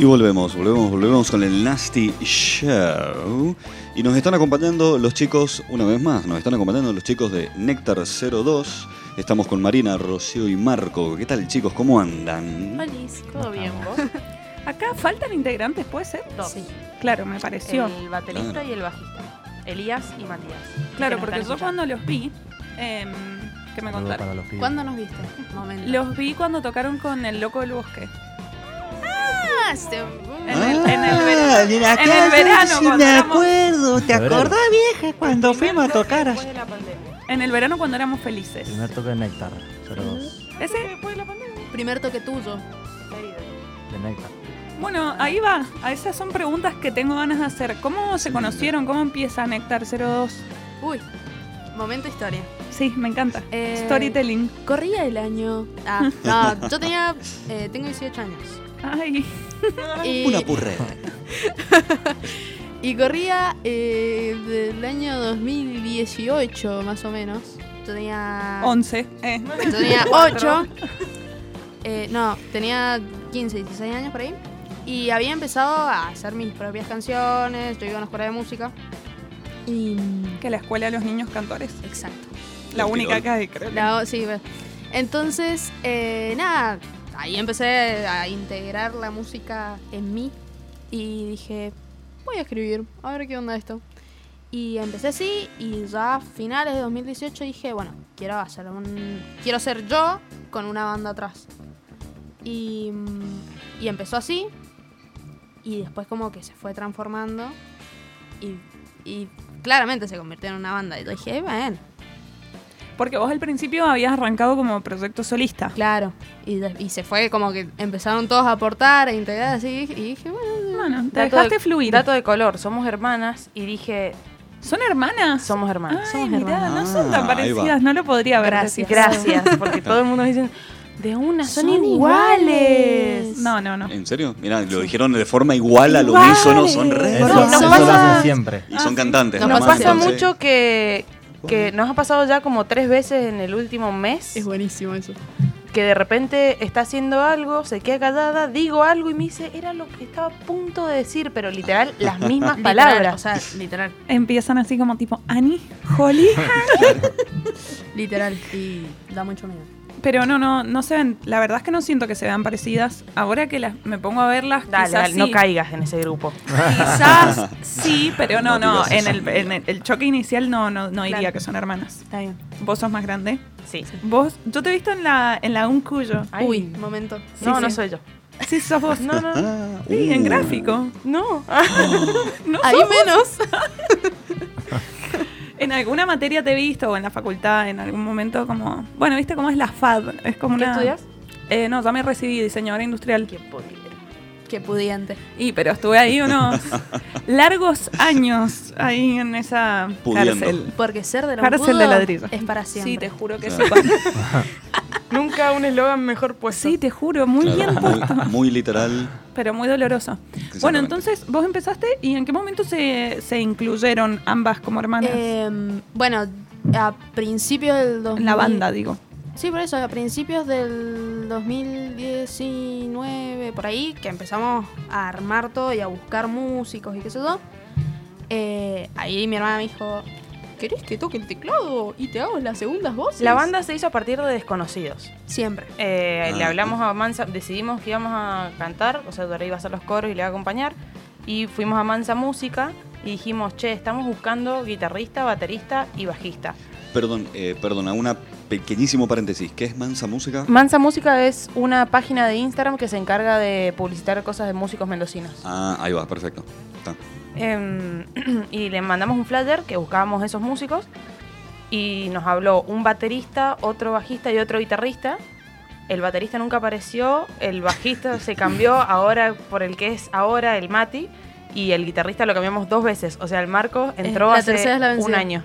Y volvemos, volvemos, volvemos con el Nasty Show. Y nos están acompañando los chicos, una vez más, nos están acompañando los chicos de Néctar 02. Estamos con Marina, Rocío y Marco. ¿Qué tal chicos? ¿Cómo andan? Feliz, todo bien, vos. Acá faltan integrantes, ¿puede ser? Dos. Sí. Claro, me pareció. El baterista Claro. y el bajista. Elías y Matías. claro, porque yo cuando los vi, em, que me contaron. ¿Cuándo nos viste? Momento. Los vi cuando tocaron con el Loco del Bosque. Ah, este- En el, en el Ah, verano. mira, en el verano, cuando éramos, ¿te acordás, vieja, cuando fuimos a tocar Después de la pandemia. en el verano cuando éramos felices. Primer toque de Néctar, 02. Ese, Después de la pandemia. Primer toque tuyo. De Néctar. bueno, ahí va. A esas son preguntas que tengo ganas de hacer. ¿Cómo se conocieron? ¿Cómo empieza Néctar 02? Uy, momento historia. Sí, me encanta. Eh, Storytelling. Corría el año. Ah, no, yo tenía. eh, tengo 18 años. Ay, Y, Una purreta. y corría eh, del año 2018, más o menos. Yo tenía. 11. Eh. Yo tenía 8. Eh, no, tenía 15, 16 años por ahí. Y había empezado a hacer mis propias canciones. Yo iba a una escuela de música. Y. Que la escuela de los niños cantores. Exacto. La única que hay, creo. La- sí, bueno. Entonces, eh, nada, ahí empecé a integrar la música en mí y dije, voy a escribir, a ver qué onda esto. Y empecé así y ya a finales de 2018 dije, bueno, quiero hacer un... Quiero ser yo con una banda atrás. Y, y empezó así y después como que se fue transformando y, y claramente se convirtió en una banda. Y yo dije, bueno, Porque vos al principio habías arrancado como proyecto solista. Claro, y, se fue como que empezaron todos a aportar, a integrar así, y dije, bueno, Bueno, te dejaste de- fluir. Dato de color, somos hermanas y dije, ¿Son hermanas? somos hermanas. Ay, somos mirá, hermanas. no son tan Ah, parecidas, no lo podría haber Gracias. Gracias, porque todo el mundo dice, de una, son, Son iguales. No, no, no. ¿En serio? Mira, lo dijeron de forma igual al Iguales. unísono, son re. Eso, pasa- lo siempre. Y son cantantes. Nos pasa mucho que, que nos ha pasado ya como tres veces en el último mes buenísimo eso. que de repente está haciendo algo, se queda callada, digo algo y me dice, era lo que estaba a punto de decir, pero literal las mismas palabras. o sea, literal, Empiezan así como tipo Annie, Holly. literal, y da mucho miedo. Pero no, no, no se ven. La verdad es que no siento que se vean parecidas. Ahora que las, me pongo a verlas, Dale, quizás dale, sí. no caigas en ese grupo. Quizás sí, pero no, No En el, en el- el choque inicial no, no, no diría Claro. que son hermanas. Está bien. Vos sos más grande. Sí. Vos, yo te he visto en la, en la Un Cuyo. Ay. Uy, momento. no, sí, no soy yo. Sí, sos vos. No, no, no. Sí, en uh. gráfico. No. No Ahí menos. En alguna materia te he visto o en la facultad en algún momento como... Bueno, ¿viste cómo es la FAD? Es como ¿Qué una... estudias? Eh, no, ya me recibí diseñadora industrial. ¿Quién podría? Qué pudiente. Y pero estuve ahí unos largos años ahí en esa Pudiendo. cárcel. Porque ser de lo Cárcel de ladrillo. es para siempre. Sí, te juro que sí. Nunca un eslogan mejor puesto. Sí, te juro, muy Claro, bien puesto. muy, muy literal. Pero muy doloroso. Bueno, entonces vos empezaste y en qué momento se, se incluyeron ambas como hermanas Em, bueno, a principios del 2000... en la banda, digo. Sí, por eso, a principios del 2019, por ahí, que empezamos a armar todo y a buscar músicos y qué sé yo, eh, ahí mi hermana me dijo, ¿querés que toque el teclado y te hago las segundas voces? La banda se hizo a partir de desconocidos. Siempre. Eh, Ah. Le hablamos a Mansa, decidimos que íbamos a cantar, o sea, Dora iba a hacer los coros y le iba a acompañar. Y fuimos a Mansa Música y dijimos, che, estamos buscando guitarrista, baterista y bajista. Perdón, eh, perdona, una pequeñísimo paréntesis. ¿Qué es Mansa Música? Mansa Música es una página de Instagram que se encarga de publicitar cosas de músicos mendocinos. Ah, ahí va, perfecto. Está. Em, y le mandamos un flyer que buscábamos esos músicos y nos habló un baterista, otro bajista y otro guitarrista. El baterista nunca apareció, el bajista se cambió ahora por el que es ahora el Mati y el guitarrista lo cambiamos dos veces. O sea, el Marco entró la hace un año.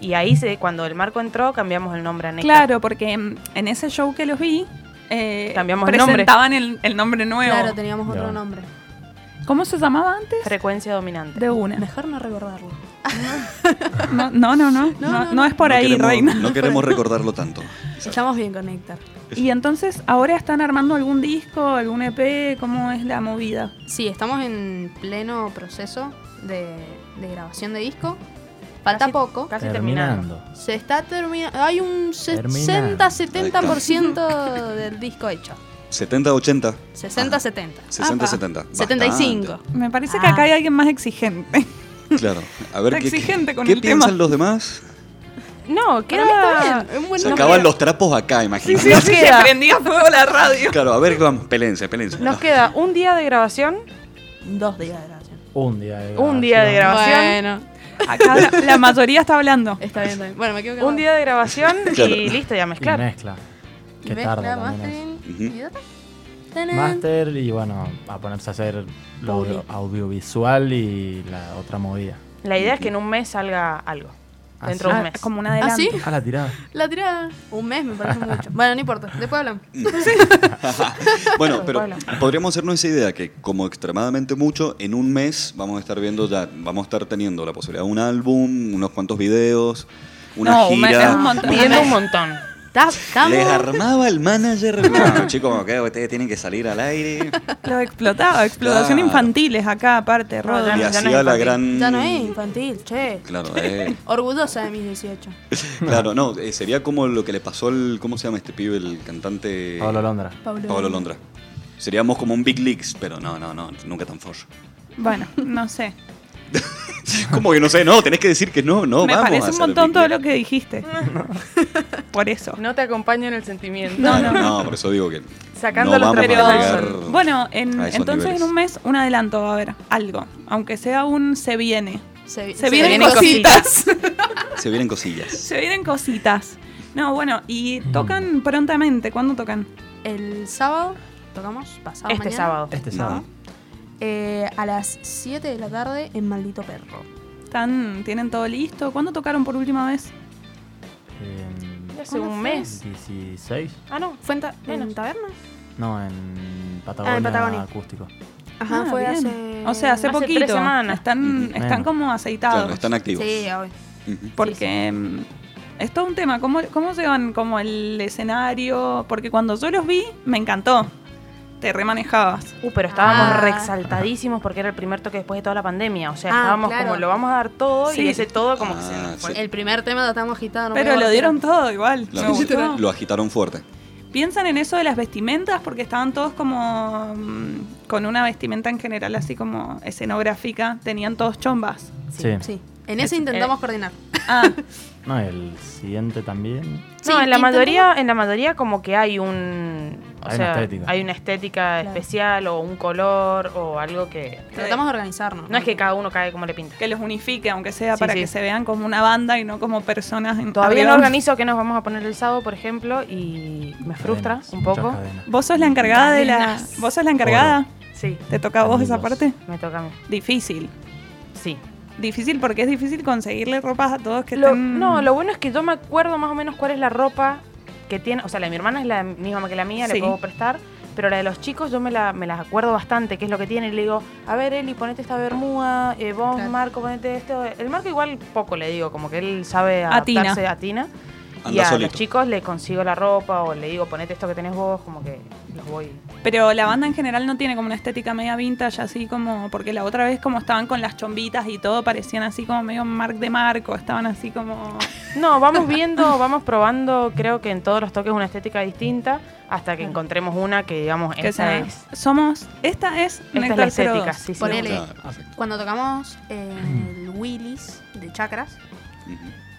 Y ahí se, cuando el Marco entró cambiamos el nombre a Néctar. Claro, porque en ese show que los vi, eh, Cambiamos el nombre. presentaban el, el nombre nuevo. Claro, teníamos otro nombre. ¿Cómo se llamaba antes? Frecuencia dominante. De una. Mejor no recordarlo. No, no, no, no, no, no, no es por No ahí, queremos- reina. No queremos recordarlo tanto. Estamos bien con Néctar. Y entonces, ¿ahora están armando algún disco, algún EP? ¿Cómo es la movida? Sí, estamos en pleno proceso de, de grabación de disco. Falta Casi- poco. Casi terminando. Terminando. Se está terminando. Hay un Terminando. 60-70% del disco hecho. 70, 80, 60-70. 60, Apa. 70. 75. Me parece que Ah. acá hay alguien más exigente. Claro. A ver qué, exigente con ¿qué el piensan tema. los demás. No, Para mí queda. está bien. es un buen Se acaban los trapos acá, imagínate. Sí, sí, queda. se prendía fuego la radio. Claro, a ver, vamos, pelense, pelense. Nos queda un día de grabación. Dos días de grabación. Un día de Un día de grabación. Bueno, Acá la, la mayoría está hablando. está bien, está bien. Bueno, me quedo Un día de grabación Claro. y listo, ya Y mezclar. mezcla. Que Mezcla, tarda también eso. Otra. Tanán. Master y bueno, a ponerse a hacer lo audiovisual y la otra movida. La idea es que en un mes salga algo. Ah, Dentro de Ah, un mes. como un ¿Ah, adelanto. sí? Ah, la tirada. La tirada. Un mes me parece mucho. Bueno, no importa. Después hablamos. Bueno, pero podríamos hacernos esa idea que como extremadamente mucho, en un mes vamos a estar viendo ya, vamos a estar teniendo la posibilidad de un álbum, unos cuantos videos, una No, un mes es gira. un montón. Pidiendo un montón. Está- Estamos. Les armaba el manager. Bueno, chicos, como que ustedes tienen que salir al aire. Lo explotaba, explotación Claro. infantiles acá aparte, No, Rodo. ya Y no- ya no hacía es la infantil. gran. Ya no es infantil, che. Claro, eh. Orgullosa de mis 18. Claro, no, eh, sería como lo que le pasó al. ¿Cómo se llama este pibe? El cantante. Pablo Londra. Pablo. Pablo Londra. Seríamos como un Big Leagues, pero no, no, no, nunca tan forro. Bueno, no sé. ¿Cómo que no sé? No, tenés que decir que no, no, Me vamos parece un montón todo lo que dijiste. Por eso. No te acompaño en el sentimiento. No, No, no. no, por eso digo que. Sacando no los llegar bueno, en- entonces niveles. en un mes un adelanto va a haber algo. Aunque sea un se viene. Se, Se, vienen, vienen cositas. Se vienen cosillas. se vienen cositas. No, bueno, y tocan prontamente. ¿Cuándo tocan? El sábado tocamos, pasado Este mañana. sábado. Este No. sábado. Eh, a las 7 de la tarde en Maldito Perro. ¿Están, ¿Tienen todo listo? ¿Cuándo tocaron por última vez? En Hace un mes. 16. Ah, no. ¿Fue en, ta- en Bueno. taberna? No, en Patagonia, Patagonia. acústico. Ajá, Ah, fue bien. hace. O sea, hace, Hace tres poquito. semanas. Están, están Menos. como aceitados. Claro, están activos. Sí, obvio. Ujú. Porque mm, es todo un tema. ¿Cómo, ¿Cómo llevan como el escenario? Porque cuando yo los vi, me encantó. Te remanejabas. Uh, pero estábamos Ah. re exaltadísimos porque era el primer toque después de toda la pandemia. O sea, Ah, estábamos claro. como lo vamos a dar todo Sí. y ese todo como que se Ah, nos fue. sí. El primer tema lo estábamos agitando. no Pero lo dieron todo igual. Lo agitaron fuerte. ¿Piensan en eso de las vestimentas? Porque estaban todos como mm, con una vestimenta en general así como escenográfica. Tenían todos chombas. Sí. Sí. En ese intentamos coordinar. Ah, No, el siguiente también. No, en la mayoría, en la mayoría como que hay un o Hay una estética. hay una estética Claro. especial o un color o algo que Tratamos de organizarnos. no es que cada uno cae como le pinta. que los unifique, aunque sea Sí, para sí. que se vean como una banda y no como personas. En Todavía no organizo que nos vamos a poner el sábado, por ejemplo, y me frustra Cadenas, un poco. Vos sos la encargada de la. Vos sos la encargada. Sí, ¿Te toca a vos esa parte? me toca a mí. Difícil. Sí. Difícil porque es difícil conseguirle ropas a todos que Lo- estén... No, lo bueno es que yo me acuerdo más o menos cuál es la ropa que tiene. O sea, la de mi hermana es la misma que la mía, Sí. le puedo prestar. Pero la de los chicos yo me la, me las acuerdo bastante, qué es lo que tiene. Y le digo, a ver, Eli, ponete esta bermuda. eh, vos, Claro. Marco, ponete esto. El Marco igual poco le digo, como que él sabe adaptarse a Tina. Y a solito. los chicos le consigo la ropa o le digo, ponete esto que tenés vos, como que los voy. Pero la banda en general no tiene como una estética media vintage, así como... Porque la otra vez como estaban con las chombitas y todo, parecían así como medio Marc de Marco. Estaban así como... No, vamos viendo, vamos probando, creo que en todos los toques una estética distinta, hasta que encontremos una que digamos, que esa sea- es. Somos... Esta es Esta es la estética, 02. sí, sí. Ponele. Claro. Cuando tocamos en el Willis de Chakras.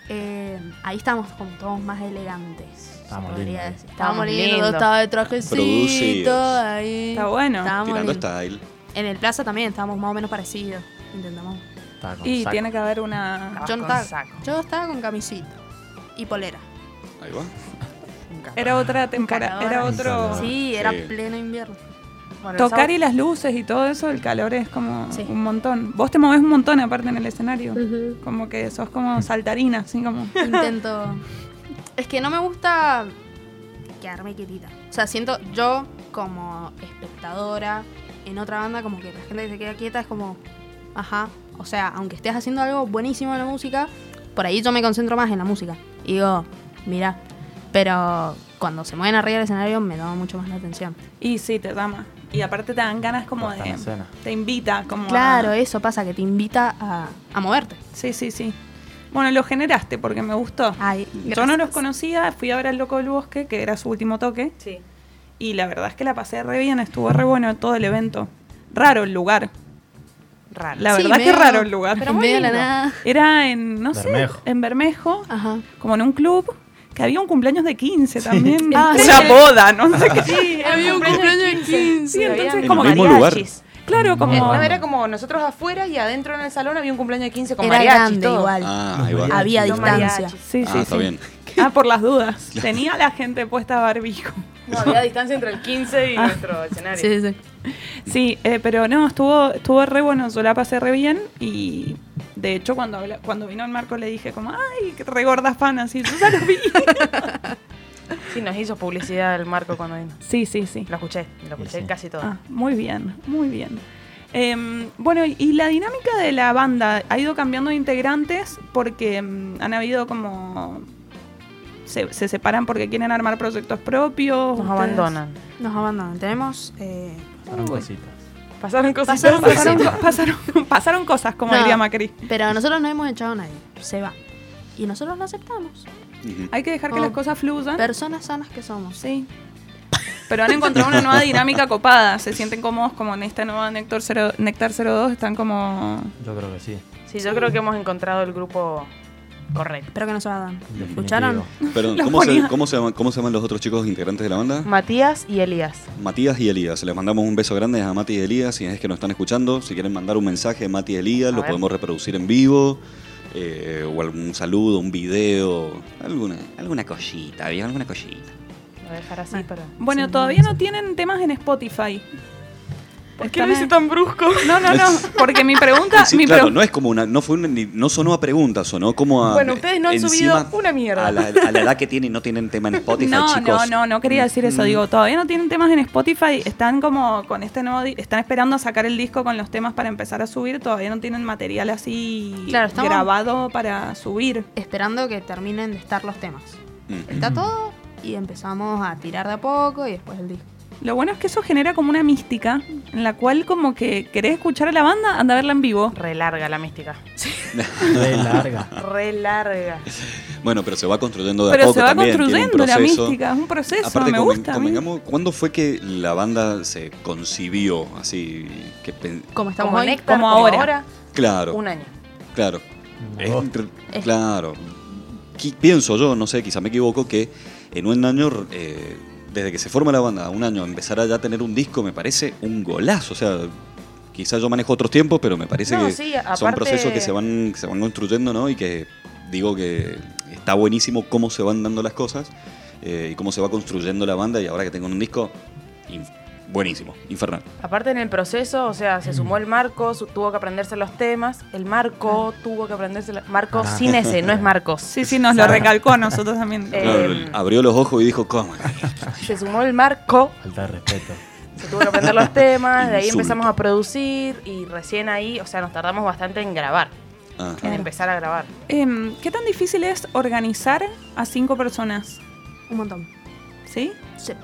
Eh, ahí estamos como todos más elegantes. Estábamos podría lindos. decir. Estábamos Estábamos lindos, estaba de trajecito Producidos. ahí. Está bueno. Estábamos Tirando lindos. style. En el plaza también estábamos más o menos parecidos. Intentamos. Y saco. tiene que haber una... Yo, estaba, saco. yo estaba con camisita y polera. Ahí va. Era otra temporada, era otro... Sí, era Sí. pleno invierno. Bueno, Tocar y las luces y todo eso, el calor es como Sí. un montón. Vos te movés un montón aparte en el escenario. Como que sos como saltarina, así como... Intento. es que no me gusta quedarme quietita. O sea, siento yo como espectadora en otra banda como que la gente que se queda quieta es como, ajá, o sea, aunque estés haciendo algo buenísimo en la música, por ahí yo me concentro más en la música. Y digo, mira, pero cuando se mueven arriba del escenario me llama mucho más la atención. Y sí, te llama. Y aparte te dan ganas como de... Te invita como Claro, a... eso pasa, que te invita a, a moverte. Sí, sí, sí. Bueno, lo generaste porque me gustó. Ay, Yo no los conocía, fui a ver al Loco del Bosque, que era su último toque, Sí. y la verdad es que la pasé re bien, estuvo re bueno todo el evento. Raro el lugar. Raro. La Sí, verdad que medio- raro el lugar. Pero muy medio de la lindo. nada. Era en, no Bermejo. sé, en Bermejo, Ajá. como en un club, que había un cumpleaños de 15 también. Ah, Una sí. boda, no sé qué. Sí, Había un cumpleaños de 15. Sí, entonces como ¿En lugar? mariachis. Claro, como... No, era como nosotros afuera y adentro en el salón había un cumpleaños de 15 con Era mariachis. grande todo. igual. Ah, va. Había distancia. Sí, Ah, sí, está sí. bien. Ah, por las dudas. Tenía la gente puesta barbijo. No, había distancia entre el 15 y Ah. nuestro escenario. Sí, sí. Sí, eh, pero no, estuvo, estuvo re bueno, yo la pasé re bien y de hecho cuando, habla- cuando vino el Marco le dije como, ay, qué re gorda fan, así, yo ya lo vi. Sí, nos hizo publicidad el Marco cuando vino. sí, sí, sí. Lo escuché, lo escuché Sí. casi todo. Ah, muy bien, muy bien. Em, bueno, y- la dinámica de la banda ha ido cambiando de integrantes porque em, han habido como... Se, se separan porque quieren armar proyectos propios. Nos ustedes- abandonan. Nos abandonan. Tenemos. eh, Uy. Pasaron cosas. Pasaron Pasaron, pasaron, pasaron cosas, como No. diría Macri. pero nosotros no hemos echado a nadie. Se va. Y nosotros lo aceptamos. Hay que dejar que las cosas fluyan. Personas sanas que somos. Sí. Pero han encontrado una nueva dinámica copada. Se sienten cómodos como en esta nueva Néctar, 0, Néctar 02. Están como... Yo creo que sí. Sí, yo creo que hemos encontrado el grupo correcto. Espero que no se. Definitivo. ¿Escucharon? Pero, La ¿cómo se, cómo, se llaman, ¿cómo se llaman los otros chicos integrantes de la banda? Matías y Elías. Matías y Elías. Les mandamos un beso grande a Mati y Elías. Si es que nos están escuchando, si quieren mandar un mensaje a Mati y Elías, A lo ver. podemos reproducir en vivo. eh, o algún saludo, un video, alguna, alguna cosita, bien, alguna cosita. Lo voy a dejar así para. Bueno, todavía no tienen temas en Spotify. ¿Por qué lo hice tan brusco? No, no, no. Porque mi pregunta... Sí, mi claro, pregu- no es como una, no fue una- ni- no sonó a pregunta, sonó como a. Bueno, ustedes no han subido una mierda. A la, a la edad que tienen, no tienen tema en Spotify, no, chicos. no, no, no quería decir eso. Mm. Digo, todavía no tienen temas en Spotify. Están como con este nuevo. Están esperando a sacar el disco con los temas para empezar a subir. Todavía no tienen material así Claro, grabado para subir. Esperando que terminen de estar los temas. Mm. Está todo y empezamos a tirar de a poco y después el disco. Lo bueno es que eso genera como una mística en la cual como que querés escuchar a la banda, anda a verla en vivo. Re larga la mística. Re larga. Re larga. Bueno, pero se va construyendo de a Pero poco se va también, construyendo la mística, es un proceso, Aparte, me gusta. a convengamos, ¿cuándo fue que la banda se concibió así? Que Como estamos Como hoy. Néctar, Como como ahora. ahora. claro, Un año. claro. Es- Claro. Pienso yo, no sé, quizá me equivoco, que en un año, eh, desde que se forma la banda, un año, empezar a ya tener un disco me parece un golazo. O sea, quizás yo manejo otros tiempos, pero me parece No, que sí, son procesos que se van, que se van construyendo, ¿no? Y que digo que está buenísimo cómo se van dando las cosas eh, y cómo se va construyendo la banda. Y ahora que tengo un disco, buenísimo, infernal. Aparte en el proceso, o sea, se sumó el Marco, su- tuvo que aprenderse los temas. El Marco tuvo que aprenderse los... Marco Ah. sin ese, no es Marcos. Sí, sí, nos lo recalcó a nosotros también. Eh, abrió los ojos y dijo, ¿cómo? Se sumó el Marco, Falta de respeto. se tuvo que aprender los temas, de ahí empezamos a producir y recién ahí, o sea, nos tardamos bastante en grabar, Ah. en empezar a grabar. Em, ¿Qué tan difícil es organizar a cinco personas? Un montón. ¿Sí?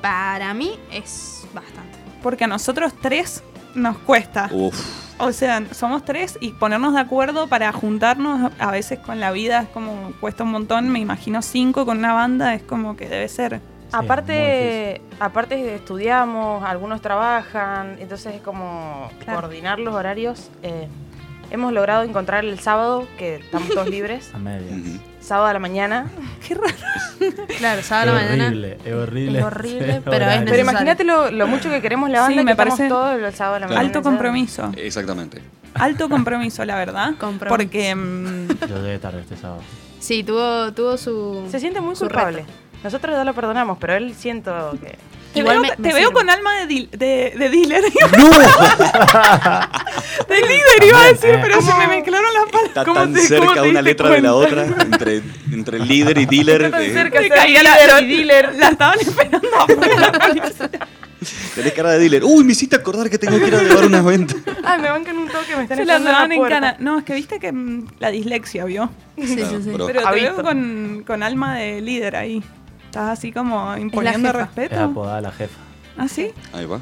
Para mí es bastante. Porque a nosotros tres nos cuesta. Uf, O sea, somos tres y ponernos de acuerdo para juntarnos a veces con la vida es como cuesta un montón. Me imagino cinco con una banda es como que debe ser. Sí, aparte, aparte estudiamos, algunos trabajan, entonces es como Claro. coordinar los horarios. eh, hemos logrado encontrar el sábado, que estamos todos libres, A media. Sábado a la mañana. Qué raro. Claro, sábado a la mañana. horrible, es horrible. Es horrible, pero es. Pero imagínate lo, lo mucho que queremos la Sí, banda me que estamos parece todos el sábado a la Claro. mañana. Alto compromiso. Exactamente. Alto compromiso, la verdad. Compromiso. Porque Yo llegué tarde este sábado. Sí, tuvo, tuvo su. Se siente muy su culpable. reto. Nosotros ya lo perdonamos, pero él siento que... te, Igual veo, me- te me veo sirve. con alma de, dil- de, de dealer. de líder iba a decir, También, pero eh. se me mezclaron las palabras. Está ¿Cómo tan te- cerca una letra de la otra, entre, entre líder y dealer. Está tan eh, cerca. La, líder lo- y dealer. la estaban esperando afuera. Tenés cara de dealer. Uy, me hiciste acordar que tengo que ir a llevar unas ventas. Ay, me bancan un toque, me están Se la daban la en cana. No, es que viste que mm, la dislexia, ¿vio? Sí, Claro, sí, sí. pero- Pero te veo con, con alma de líder ahí. Estás así como imponiendo jefa. Es respeto. apodada la jefa. ¿Ah, sí? Ahí va,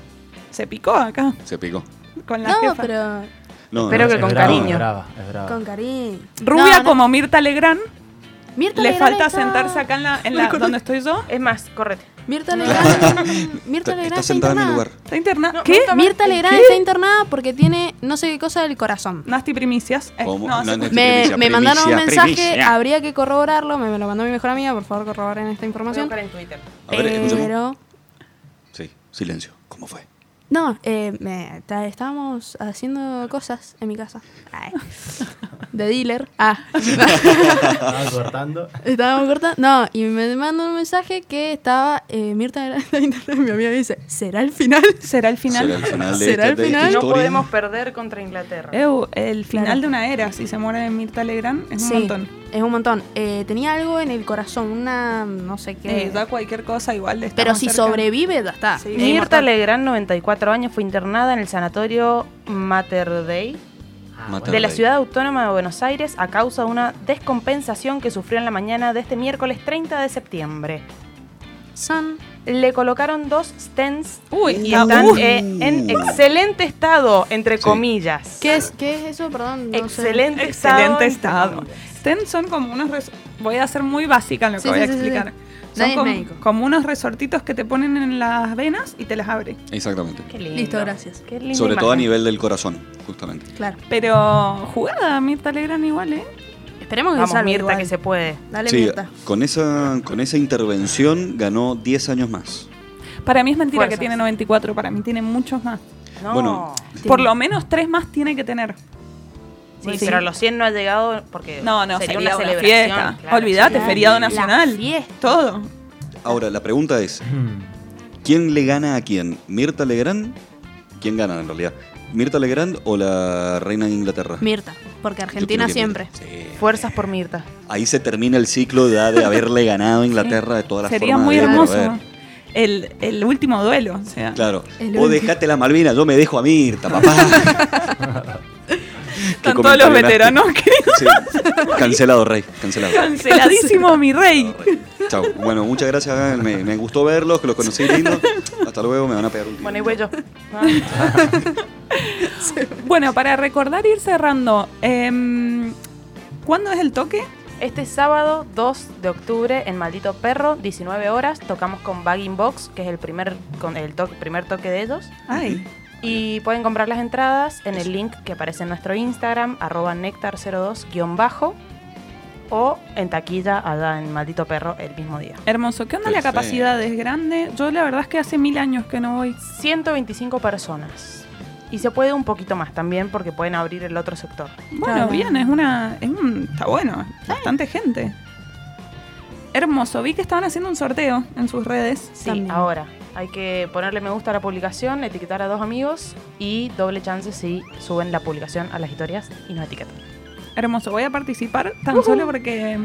Se picó acá se picó. Con la No, jefa. pero No, Espero no, que Es con brava, cariño. Es brava, es brava. con cariño. Rubia No, no. como Mirta Legrand. Mirta Le Legrand falta está- sentarse acá en la, en la donde estoy yo. Es más, correte. Mirta Legrand. Mirta Está, Legrand está está sentada en mi internada. lugar. Está internada. No, ¿Qué? Mirta ¿El Legrand qué? está internada porque tiene no sé qué cosa del corazón. Nasty primicias. Eh, ¿Cómo? no, No, hace- no, Me, Primicia, me mandaron un mensaje, primicia. habría que corroborarlo, me, me lo mandó mi mejor amiga, por favor corroboren esta Voy a información. buscar en Twitter. A ver. Pero, Sí, silencio. ¿Cómo fue? No, eh, me- ta- estábamos haciendo cosas en mi casa. Ay. De dealer. Ah, Estaba cortando. estábamos cortando. No, y me mandan un mensaje que estaba eh, Mirta Legrand está internada, y mi amiga me dice, ¿será el final? ¿Será el final? ¿Será el final de, ¿Será esta, el de esta final? No historia? podemos perder contra Inglaterra. Eu, el final Claro. de una era, si se muere Mirta Legrand, es un Sí, montón. Es un montón. Eh, tenía algo en el corazón, una no sé qué. Eh, da cualquier cosa igual. estamos pero si cerca. sobrevive, ya está. Sí. Mirta. Legrand, 94 años, fue internada en el sanatorio Mater Dei Mater de la ciudad autónoma de Buenos Aires a causa de una descompensación que sufrió en la mañana de este miércoles 30 de septiembre. Son Le colocaron dos stents Uy, y ah, están uh, eh, en excelente estado, entre Sí. comillas. ¿Qué es, ¿Qué es eso? Perdón. no sé. Excelente estado. excelente estado. Son como unos. res- Voy a ser muy básica en lo que Sí, voy sí, a explicar. sí. Son Nadie como, unos resortitos que te ponen en las venas y te las abre. Exactamente. Qué lindo. Listo, gracias. Qué linda Sobre todo a nivel del corazón, justamente. Claro. Pero jugada Mirta Legrand igual, ¿eh? Esperemos que Vamos, salga Mirta, igual. que se puede. Dale, Sí, Mirta. con esa, con esa intervención ganó 10 años más. Para mí es mentira Fuerzas. que tiene 94, para mí tiene muchos más. No. Bueno, Por lo menos tres más tiene que tener. Sí, Sí. pero los 100 no ha llegado porque No, no, sería, sería, una una, celebración. fiesta. claro, Olvídate, Claro. feriado La nacional. Todo. Ahora, la pregunta es, Hmm. ¿quién le gana a quién? ¿Mirta Legrand? ¿Quién gana en realidad? ¿Mirta Legrand o la reina de Inglaterra? Mirta. Porque Argentina siempre. Sí. Fuerzas por Mirta. Ahí se termina el ciclo ya de haberle ganado a Inglaterra de todas las Sería formas muy hermoso. El, el último duelo. O sea, Claro. Último. dejate la Malvina, yo me dejo a Mirta, papá. están todos los veteranos que Sí. Cancelado, Rey. Cancelado. canceladísimo, mi rey. Chao. Bueno, muchas gracias. Me, me gustó verlos, que los conocí lindo. Hasta luego, me van a pegar un tiro. Bueno, y voy yo. Bueno, para recordar ir cerrando, em, ¿cuándo es el toque? Este sábado 2 de octubre en Maldito Perro, 19 horas, tocamos con Bagging Box, que es el primer, con el to- primer toque de ellos. Ay, Y pueden comprar las entradas en el link que aparece en nuestro Instagram, arroba nectar02-bajo, o en taquilla allá en Maldito Perro el mismo día. hermoso. ¿Qué onda la capacidad? ¿Es grande? Yo la verdad es que hace mil años que no voy. 125 personas. Y se puede un poquito más también porque pueden abrir el otro sector. Bueno, Claro. bien, es una. Es un, está bueno, bastante gente. Hermoso, vi que estaban haciendo un sorteo en sus redes. Sí, También. ahora hay que ponerle me gusta a la publicación, etiquetar a dos amigos y doble chance si suben la publicación a las historias y nos etiquetan. Hermoso, voy a participar tan solo porque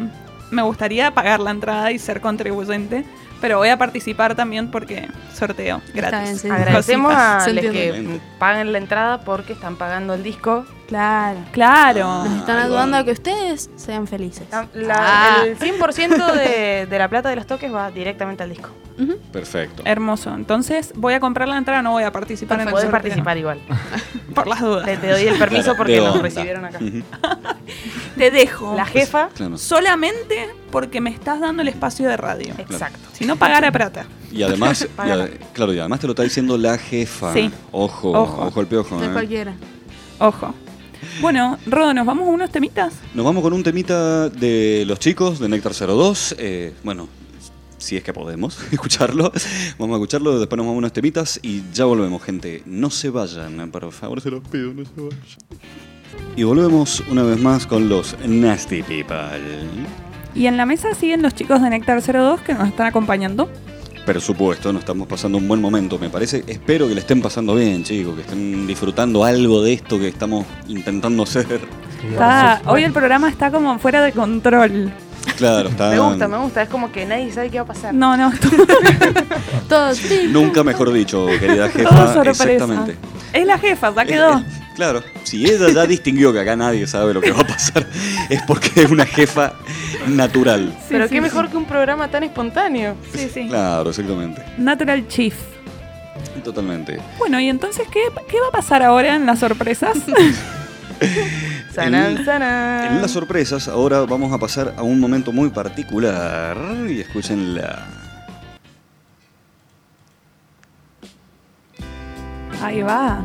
me gustaría pagar la entrada y ser contribuyente, pero voy a participar también porque sorteo gratis. bien, sí. Agradecemos Cositas. a los que paguen la entrada porque están pagando el disco. Claro. Claro. Nos están ayudando a que ustedes sean felices. La- la- Ah. El 100% de, de la plata de los toques va directamente al disco. Perfecto. Hermoso. Entonces voy a comprar la entrada, no voy a participar en el Puedes participar igual. Por las dudas. Te, te doy el permiso Claro, porque de nos onda. recibieron acá. Te dejo. La jefa, Claro. Solamente porque me estás dando el espacio de radio. exacto. Si no pagara plata. Y además, y claro, y además te lo está diciendo la jefa. Sí. Ojo, Ojo. ojo, el piojo. No es ¿eh? cualquiera. Ojo. Bueno, Rodo, ¿nos vamos a unos temitas? Nos vamos con un temita de los chicos de Néctar 02. eh, bueno, si es que podemos escucharlo. Vamos a escucharlo, después nos vamos a unos temitas y ya volvemos, gente. No se vayan, por favor, se los pido, no se vayan. Y volvemos una vez más con los Nasty People. Y en la mesa siguen los chicos de Nectar 02 que nos están acompañando. Por supuesto, nos estamos pasando un buen momento, me parece. Espero que le estén pasando bien, chicos, que estén disfrutando algo de esto que estamos intentando hacer. Está- hoy el programa está como fuera de control. Claro, está. Me gusta, me gusta. Es como que nadie sabe qué va a pasar. No, no, Todos. sí. Nunca mejor dicho, querida todo jefa. sorpresa. Exactamente. Es la jefa, ya Eh, quedó. Claro, si ella ya distinguió que acá nadie sabe lo que va a pasar, es porque es una jefa natural. Sí, Pero sí, qué sí. mejor que un programa tan espontáneo. Sí, sí. Claro, exactamente. Natural Chief. Totalmente. Bueno, y entonces, ¿qué, qué va a pasar ahora en las sorpresas? Sanan, En- sanan. En las sorpresas, ahora vamos a pasar a un momento muy particular y escúchenla. Ahí va.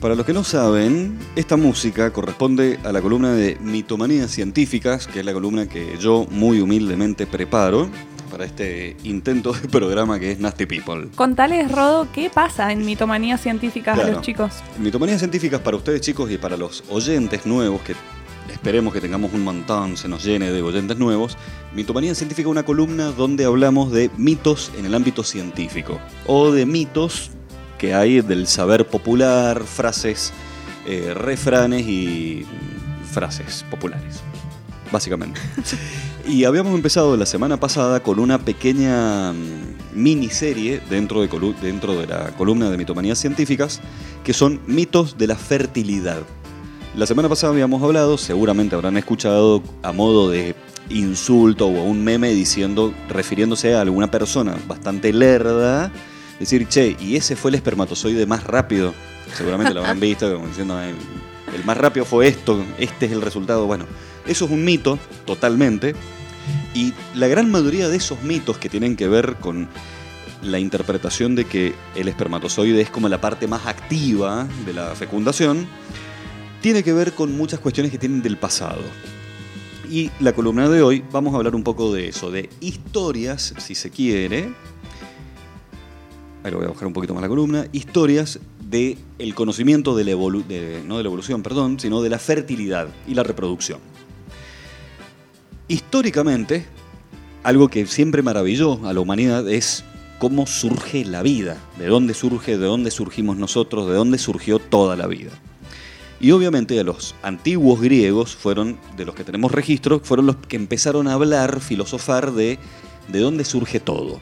Para los que no saben, esta música corresponde a la columna de Mitomanías Científicas, que es la columna que yo muy humildemente preparo para este intento de programa que es Nasty People. Contales, Rodo, ¿qué pasa en mitomanías científicas a los chicos? Mitomanías Científicas para ustedes chicos y para los oyentes nuevos, que esperemos que tengamos un montón, se nos llene de oyentes nuevos. Mitomanía Científica es una columna donde hablamos de mitos en el ámbito científico o de mitos que hay del saber popular, frases, eh, refranes y frases populares, básicamente. Y habíamos empezado la semana pasada con una pequeña mm, miniserie dentro de, dentro de la columna de Mitomanías Científicas, que son mitos de la fertilidad. La semana pasada habíamos hablado, seguramente habrán escuchado a modo de insulto o un meme diciendo, refiriéndose a alguna persona bastante lerda, decir, che, y ese fue el espermatozoide más rápido. Seguramente lo habrán visto, como diciendo, el, el más rápido fue esto, este es el resultado. Bueno, eso es un mito, totalmente. Y la gran mayoría de esos mitos que tienen que ver con la interpretación de que el espermatozoide es como la parte más activa de la fecundación, tiene que ver con muchas cuestiones que tienen del pasado. Y la columna de hoy vamos a hablar un poco de eso, de historias, si se quiere. Ahí lo voy a bajar un poquito más la columna. Historias del el conocimiento de la evolu- de- no de la evolución, perdón, sino de la fertilidad y la reproducción. Históricamente, algo que siempre maravilló a la humanidad es cómo surge la vida, de dónde surge, de dónde surgimos nosotros, de dónde surgió toda la vida. Y obviamente a los antiguos griegos fueron, de los que tenemos registro, fueron los que empezaron a hablar, filosofar de de dónde surge todo.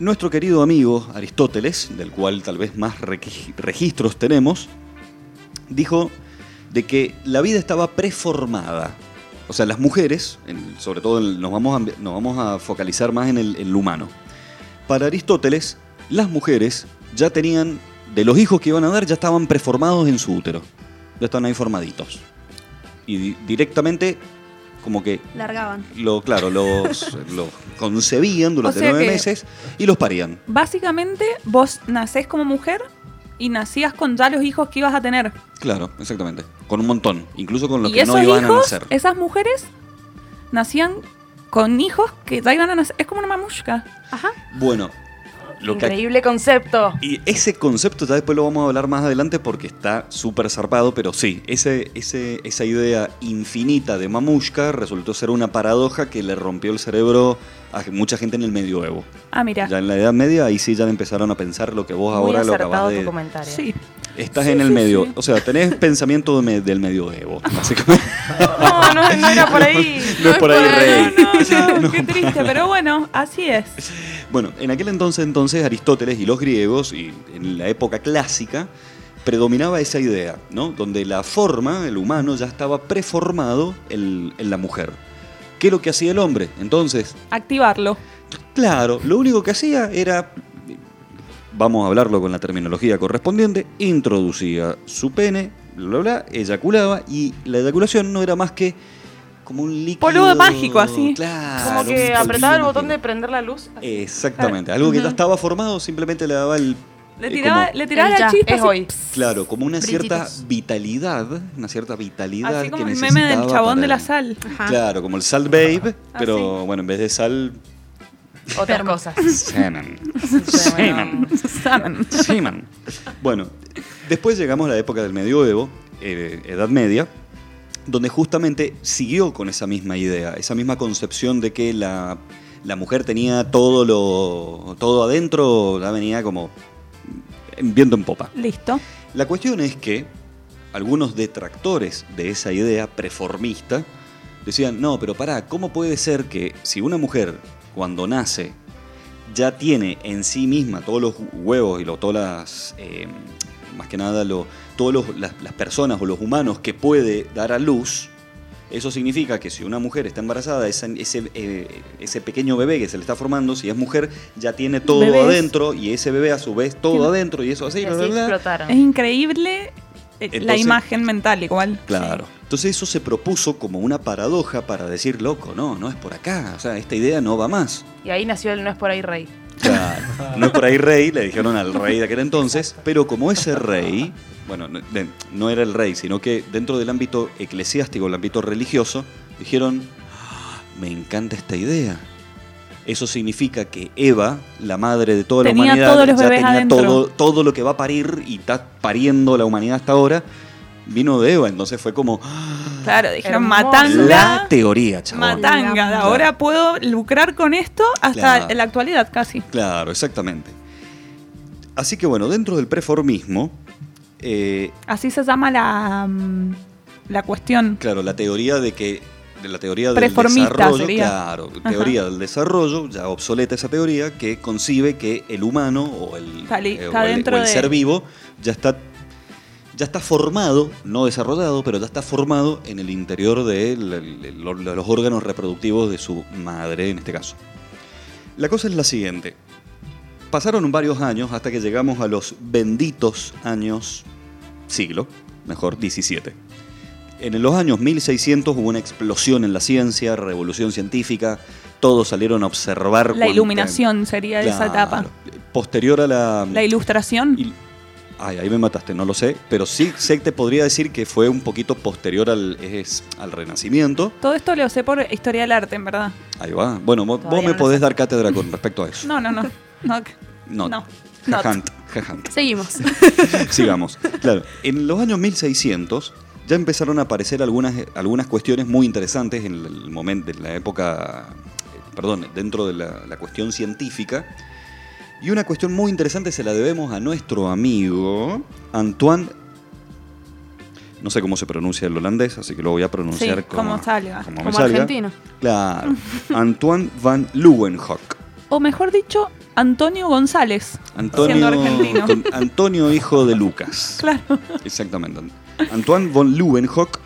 Nuestro querido amigo Aristóteles, del cual tal vez más registros tenemos, dijo de que la vida estaba preformada. O sea, las mujeres, sobre todo nos, vamos a, vamos a focalizar más en el, en lo humano. Para Aristóteles, las mujeres ya tenían, de los hijos que iban a dar, ya estaban preformados en su útero. Ya estaban ahí formaditos. Y di- directamente, como que Largaban. lo, claro, los, los concebían durante O sea nueve meses y los parían. Básicamente, vos nacés como mujer y nacías con ya los hijos que ibas a tener. Claro, exactamente. Con un montón. Incluso con los y que esos no iban a nacer. esas mujeres, nacían con hijos que ya iban a nacer. Es como una mamushka. Ajá. Bueno, lo que Increíble concepto. Y ese concepto ya después lo vamos a hablar más adelante porque está súper zarpado, pero sí, ese, ese, esa idea infinita de Mamushka resultó ser una paradoja que le rompió el cerebro a mucha gente en el medioevo. Ah, mira. Ya en la Edad Media, ahí sí ya empezaron a pensar lo que vos Muy ahora lo acabas tu de... comentario. Sí. Estás Sí, en el sí, medio, sí. o sea, tenés pensamiento de del medioevo, básicamente. No, no, no era por ahí. No es por ahí, rey. No, no, qué triste, pero bueno, así es. Bueno, en aquel entonces, entonces Aristóteles y los griegos, y en la época clásica, predominaba esa idea, ¿no? Donde la forma, el humano, ya estaba preformado en, en la mujer. ¿Qué es lo que hacía el hombre? Entonces, Activarlo. claro, lo único que hacía era, vamos a hablarlo con la terminología correspondiente, introducía su pene, bla, bla, bla, eyaculaba, y la eyaculación no era más que como un líquido... Polvo mágico, así. Claro, Como que apretaba el botón de prender la luz. así. Exactamente, algo que ya estaba formado, simplemente le daba el... Le eh, tiraba, como- le tiraba El la ya, chispa. es así, hoy. Claro, como una cierta Brillitos. vitalidad, una cierta vitalidad Así como que el meme del chabón para- de la sal. Ajá. Claro, como el salt babe, pero Así. bueno, en vez de sal, Otras cosas. semen. Semen. Salmon. Semen. Bueno, después llegamos a la época del medioevo, eh, Edad Media, donde justamente siguió con esa misma idea, esa misma concepción de que la, la mujer tenía todo lo todo adentro, ya venía como en viento en popa. Listo. La cuestión es que algunos detractores de esa idea preformista decían, no, pero pará, ¿cómo puede ser que si una mujer cuando nace ya tiene en sí misma todos los huevos y lo- todas las, eh, más que nada, lo, todas las, las personas o los humanos que puede dar a luz, eso significa que si una mujer está embarazada, ese, eh, ese pequeño bebé que se le está formando, si es mujer, ya tiene todo Bebés. adentro y ese bebé a su vez todo Tiene- adentro y eso así, Y bla, así bla, bla. explotaron. Es increíble eh, la imagen mental igual. Claro. Entonces eso se propuso como una paradoja para decir, loco, no, no es por acá. O sea, esta idea no va más. Y ahí nació el No es por ahí rey. Claro. No es por ahí rey, le dijeron al rey de aquel entonces, pero como ese rey, bueno, no, era el rey, sino que dentro del ámbito eclesiástico, el ámbito religioso, dijeron, "Ah, me encanta esta idea. Eso significa que Eva, la madre de toda Tenía la humanidad, todos los ya bebés tenía todo, todo lo que va a parir y está pariendo la humanidad hasta ahora, vino de Eva. Entonces fue como, Claro, dijeron Hermoso. la matanga. teoría, chabón. Matanga. Claro. Ahora puedo lucrar con esto hasta Claro. en la actualidad casi. Claro, exactamente. Así que bueno, dentro del preformismo, eh, Así se llama la, mm, la cuestión. claro, la teoría de que de la teoría del desarrollo, sería. claro, Ajá. teoría del desarrollo, ya obsoleta esa teoría que concibe que el humano o el, eh, o el- dentro o el de- ser vivo ya está ya está formado, no desarrollado, pero ya está formado en el interior de, los órganos reproductivos de su madre, en este caso. La cosa es la siguiente. Pasaron varios años hasta que llegamos a los benditos años siglo, mejor 17. En los años 1600 hubo una explosión en la ciencia, revolución científica, todos salieron a observar. La cuánta- iluminación sería esa etapa. Posterior a la... La ilustración. il- Ay, ahí me mataste, no lo sé, pero sí sé que te podría decir que fue un poquito posterior al, es- al Renacimiento. Todo esto lo sé por historia del arte, en verdad. Ahí va. Bueno, vos me no podés sé. dar cátedra con respecto a eso. No, no, no. No. No. no. Jajant, jajant. Seguimos. Sigamos. Claro, en los años 1600 ya empezaron a aparecer algunas, algunas cuestiones muy interesantes en el momento, en la época, perdón, dentro de la, la cuestión científica. Y una cuestión muy interesante se la debemos a nuestro amigo Antoine. No sé cómo se pronuncia el holandés, así que lo voy a pronunciar Sí, como, como salga. como salga. argentino. Claro. Antoine van Leeuwenhoek. O mejor dicho, Antonio González. Antonio, Siendo argentino. con- Antonio, hijo de Lucas. Claro. Exactamente. Antoine von Leeuwenhoek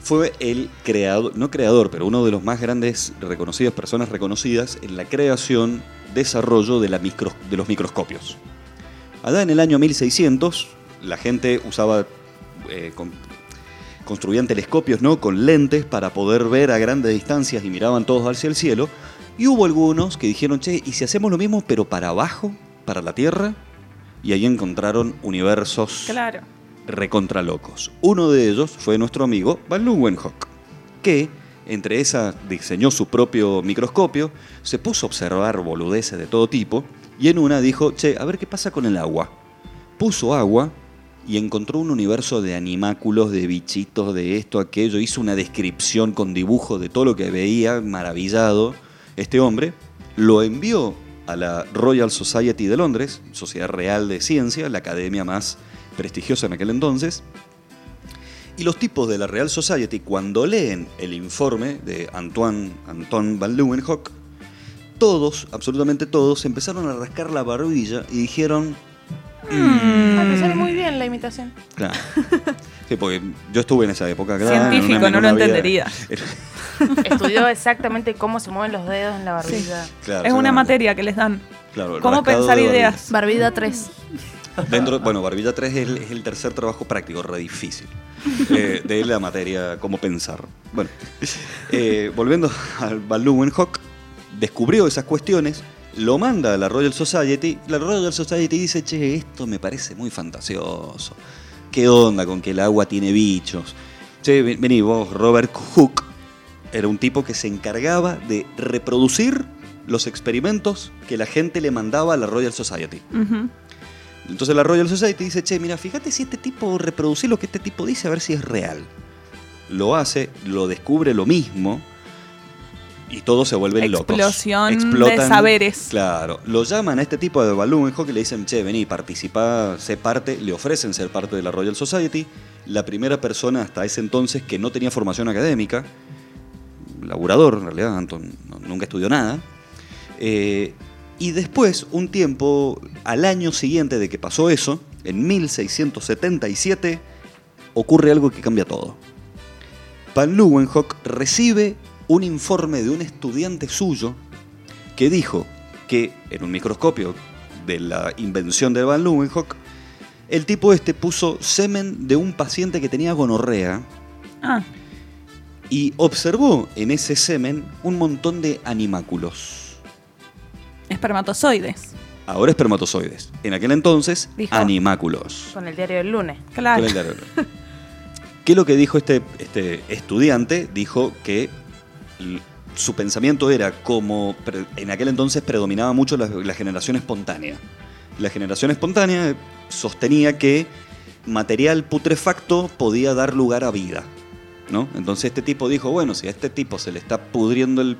fue el creador, no creador, pero uno de los más grandes reconocidas, personas reconocidas en la creación, desarrollo de, la micro- de los microscopios. Allá en el año 1600, la gente usaba, eh, con- construían telescopios ¿no? con lentes para poder ver a grandes distancias y miraban todos hacia el cielo. Y hubo algunos que dijeron, che, ¿y si hacemos lo mismo pero para abajo, para la Tierra? Y ahí encontraron universos Claro. recontra locos. Uno de ellos fue nuestro amigo Van Leeuwenhoek, que entre esas diseñó su propio microscopio, se puso a observar boludeces de todo tipo y en una dijo, che, a ver qué pasa con el agua. Puso agua y encontró un universo de animáculos, de bichitos, de esto, aquello. Hizo una descripción con dibujo de todo lo que veía, maravillado. Este hombre lo envió a la Royal Society de Londres, Sociedad Real de Ciencia, la academia más prestigiosa en aquel entonces. Y los tipos de la Real Society, cuando leen el informe de Antoine, Anton van Leeuwenhoek, todos, absolutamente todos, empezaron a rascar la barbilla y dijeron, Ah, te sale muy bien la imitación. claro. Sí, porque yo estuve en esa época. claro, en Científico, una- no lo entendería. Estudió exactamente cómo se mueven los dedos en la barbilla. Claro, Es una materia que les dan. Claro, ¿Cómo pensar de barbilla. ideas? Barbida 3. Dentro, bueno, Barbilla 3 es el, tercer trabajo práctico, re difícil, eh, de la materia cómo pensar. Bueno, eh, volviendo al Leeuwenhoek, descubrió esas cuestiones, lo manda a la Royal Society, la Royal Society dice, che, esto me parece muy fantasioso. ¿Qué onda con que el agua tiene bichos? Che, ven- vení vos, Robert Hooke, era un tipo que se encargaba de reproducir los experimentos que la gente le mandaba a la Royal Society. Ujú. Entonces la Royal Society dice, che, mira, fíjate si este tipo reproduce lo que este tipo dice, a ver si es real. Lo hace, lo descubre lo mismo, y todos se vuelven locos. Explosión de saberes. Claro. Lo llaman a este tipo de Balloonhawk y le dicen, che, vení, participa, sé parte, le ofrecen ser parte de la Royal Society. La primera persona hasta ese entonces que no tenía formación académica, laburador en realidad, Anton nunca estudió nada. Eh, y después, un tiempo, al año siguiente de que pasó eso, en 1677, ocurre algo que cambia todo. Van Leeuwenhoek recibe un informe de un estudiante suyo que dijo que en un microscopio de la invención de Van Leeuwenhoek, el tipo este puso semen de un paciente que tenía gonorrea Ah, y observó en ese semen un montón de animáculos. Espermatozoides. Ahora espermatozoides. En aquel entonces, Dijo. animáculos. Con el diario del lunes. Claro. Con el diario. ¿Qué es lo que dijo este, este estudiante? Dijo que su pensamiento era como en aquel entonces predominaba mucho la, la generación espontánea. La generación espontánea sostenía que material putrefacto podía dar lugar a vida. ¿no? Entonces este tipo dijo, bueno, si a este tipo se le está pudriendo el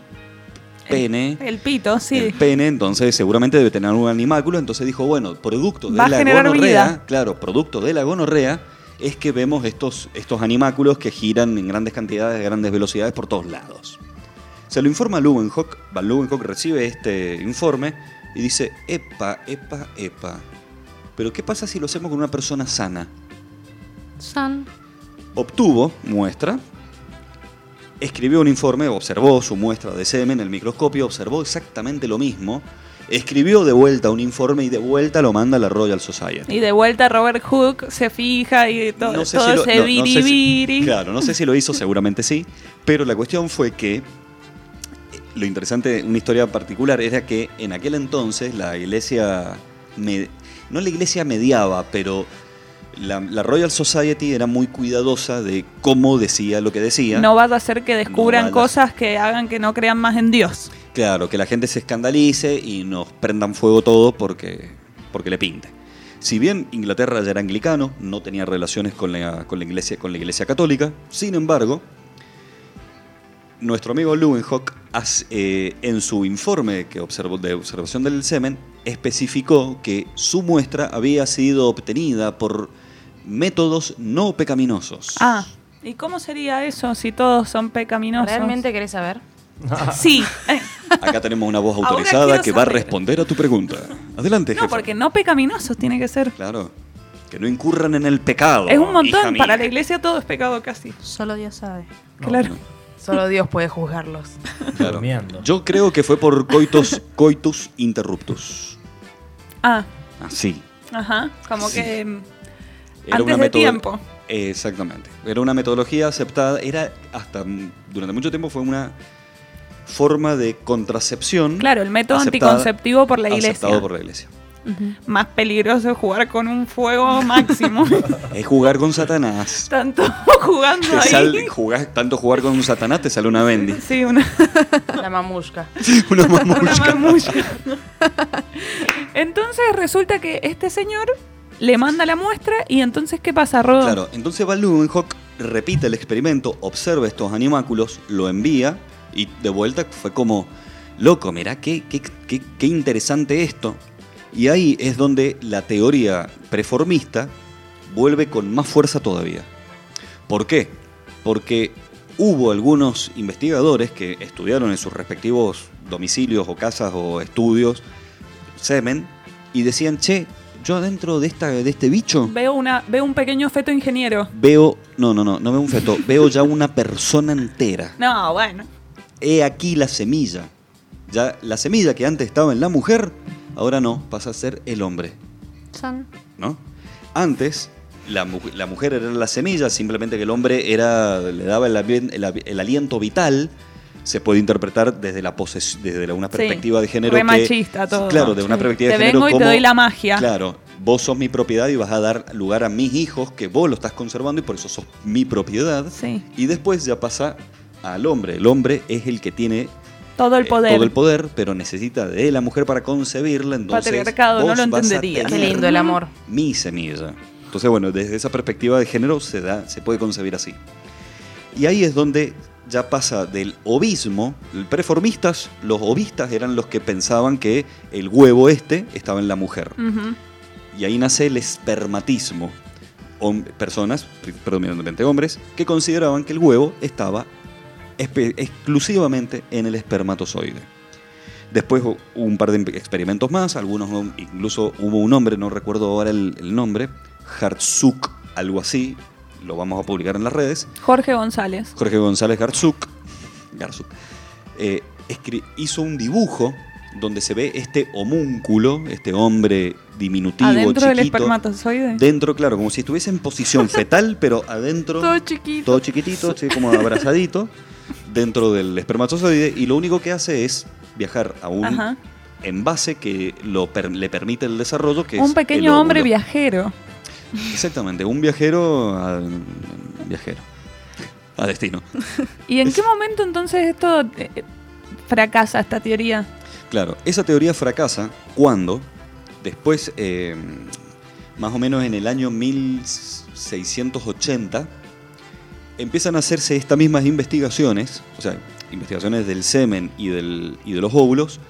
pene, El pito, sí. el pene, entonces seguramente debe tener un animáculo. Entonces dijo, bueno, producto de Va la gonorrea, vida. claro, producto de la gonorrea, es que vemos estos, estos animáculos que giran en grandes cantidades, a grandes velocidades por todos lados. Se lo informa Leeuwenhoek, Van Leeuwenhoek recibe este informe y dice, epa, epa, epa. Pero ¿qué pasa si lo hacemos con una persona sana? San. obtuvo muestra, escribió un informe, observó su muestra de semen en el microscopio, observó exactamente lo mismo, escribió de vuelta un informe y de vuelta lo manda a la Royal Society. Y de vuelta Robert Hook se fija y to- No sé todo si lo- ese no- no sé si- biribiri. claro, no sé si lo hizo, seguramente sí, pero la cuestión fue que eh, lo interesante, una historia particular, era que en aquel entonces la iglesia, no la iglesia mediaba, pero la, la Royal Society era muy cuidadosa de cómo decía lo que decía. No va a hacer que descubran cosas que hagan que no crean más en Dios. Claro, que la gente se escandalice y nos prendan fuego todo porque, porque le pinte. Si bien Inglaterra ya era anglicano, no tenía relaciones con la, con la, iglesia, con la iglesia católica, sin embargo, nuestro amigo Leeuwenhoek, eh, en su informe que observó, de observación del semen, especificó que su muestra había sido obtenida por métodos no pecaminosos. Ah, ¿y cómo sería eso si todos son pecaminosos? ¿Realmente querés saber? Sí. Acá tenemos una voz autorizada que va a responder a tu pregunta. Adelante, no, jefa. porque no pecaminosos tiene que ser. Claro. Que no incurran en el pecado. Es un montón. Para la iglesia todo es pecado casi. Solo Dios sabe. Claro. Solo Dios puede juzgarlos. Claro. Durmiendo. Yo creo que fue por coitus, coitus interruptus. Ah, Así. ajá. Como Sí. que Era antes una de tiempo. Exactamente. Era una metodología aceptada. Era hasta durante mucho tiempo fue una forma de contracepción. Claro, el método aceptada- anticonceptivo por la iglesia. Aceptado por la iglesia. Más peligroso es jugar con un fuego máximo. Es jugar con Satanás. Tanto jugando Te ahí. sal- jugás- tanto jugar con un Satanás te sale una bendi. Sí, una, La mamushka. Una una mamushka. mamushka. Entonces resulta que este señor le manda la muestra y entonces ¿qué pasa, Rodo? Claro, entonces Van Leeuwenhoek repite el experimento, observa estos animáculos, lo envía y de vuelta fue como, loco, mirá qué, qué, qué- qué interesante esto. Y ahí es donde la teoría preformista vuelve con más fuerza todavía. ¿Por qué? Porque hubo algunos investigadores que estudiaron en sus respectivos domicilios o casas o estudios semen y decían, che, yo dentro de, esta, de este bicho Veo, una, veo un pequeño feto ingeniero. veo, no, no, no, no veo un feto, veo ya una persona entera. No, bueno. He aquí la semilla. Ya la semilla que antes estaba en la mujer, ahora no, pasa a ser el hombre, San. ¿no? Antes la, mu- la mujer era la semilla, simplemente que el hombre era le daba el aliento vital. Se puede interpretar desde la poses- desde una Sí, perspectiva de género re que- machista todo. Claro, de una Sí. perspectiva Te de género vengo y te como- doy la magia. Claro, vos sos mi propiedad y vas a dar lugar a mis hijos que vos lo estás conservando y por eso sos mi propiedad. Sí. Y después ya pasa al hombre. El hombre es el que tiene Todo el eh, poder. todo el poder, pero necesita de la mujer para concebirla. Entonces, Patriarcado, no vos lo vas a entendería. Qué tener lindo el amor. Mi semilla. Entonces, bueno, desde esa perspectiva de género se, da, se puede concebir así. Y ahí es donde ya pasa del ovismo, el preformistas, los ovistas eran los que pensaban que el huevo este estaba en la mujer. Y ahí nace el espermatismo. Hom- personas, pre- predominantemente hombres, que consideraban que el huevo estaba exclusivamente en el espermatozoide. Después hu- hubo un par de experimentos más, algunos no- incluso hubo un hombre, no recuerdo ahora el, el nombre, Hartzuk, algo así, lo vamos a publicar en las redes, Jorge González. Jorge González Garzuk, Garzuk, eh, hizo un dibujo donde se ve este homúnculo, este hombre diminutivo, Adentro del espermatozoide. dentro, claro, como si estuviese en posición fetal, pero adentro, Todo chiquito. todo chiquitito, así como abrazadito, dentro del espermatozoide, y lo único que hace es viajar a un Ajá. envase que lo per- le permite el desarrollo, que es Un pequeño hombre viajero. Exactamente, un viajero a, viajero a destino. ¿Y en qué momento entonces esto eh, fracasa esta teoría? Claro, esa teoría fracasa cuando, después, eh, más o menos en el año 1680, empiezan a hacerse estas mismas investigaciones, o sea, investigaciones del semen y, del, y de los óvulos,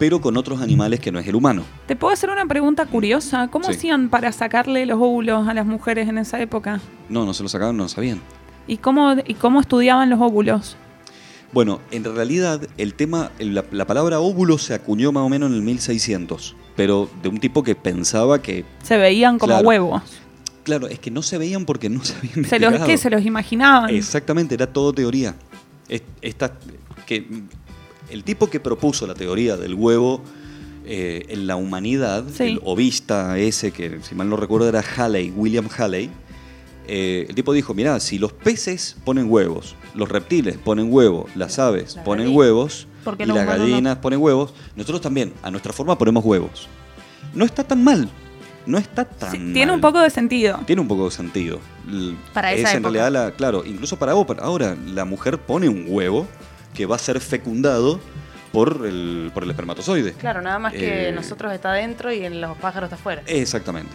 pero con otros animales que no es el humano. ¿Te puedo hacer una pregunta curiosa? ¿Cómo Sí. hacían para sacarle los óvulos a las mujeres en esa época? No, no se lo sacaban, no lo sabían. ¿Y cómo, y cómo estudiaban los óvulos? Bueno, en realidad el tema, la, la palabra óvulo se acuñó más o menos en el 1600, pero de un tipo que pensaba que, Se veían como Claro. huevos. claro, es que no se veían porque no se había ¿Se los, ¿Qué? ¿Se los imaginaban? Exactamente, era todo teoría. Es- Esta, que, el tipo que propuso la teoría del huevo eh, en la humanidad, Sí. el ovista ese, que si mal no recuerdo era Halley, William Halley, eh, el tipo dijo, mirá, si los peces ponen huevos, los reptiles ponen huevos, las aves Las ponen gallinas. huevos ¿Por qué y las no? gallinas ponen huevos, nosotros también, a nuestra forma ponemos huevos. No está tan mal, no está tan Sí, mal. tiene un poco de sentido. Tiene un poco de sentido. Para es esa en época. realidad la, claro, incluso para ahora, ahora la mujer pone un huevo que va a ser fecundado por el, por el espermatozoide. Claro, nada más que Eh, nosotros está adentro y en los pájaros está afuera. Exactamente.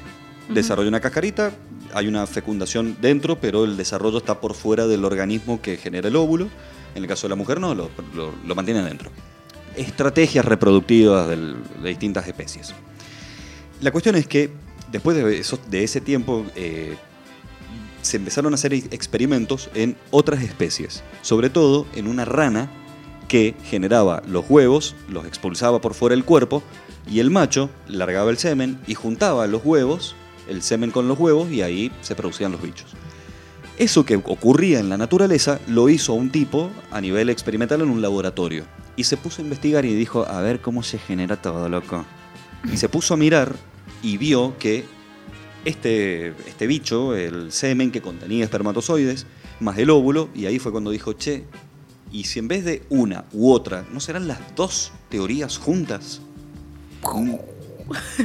Desarrolla una cascarita, hay una fecundación dentro, pero el desarrollo está por fuera del organismo que genera el óvulo. En el caso de la mujer no, lo, lo- lo mantiene adentro. Estrategias reproductivas del- de distintas especies. La cuestión es que después de, eso- de ese tiempo eh, se empezaron a hacer ex- experimentos en otras especies, sobre todo en una rana que generaba los huevos, los expulsaba por fuera del cuerpo y el macho largaba el semen y juntaba los huevos, el semen con los huevos y ahí se producían los bichos. Eso que ocurría en la naturaleza lo hizo un tipo a nivel experimental en un laboratorio y se puso a investigar y dijo, a ver cómo se genera todo, loco. Y se puso a mirar y vio que este, este bicho, el semen que contenía espermatozoides, más el óvulo, y ahí fue cuando dijo, che, ¿y si en vez de una u otra, no serán las dos teorías juntas?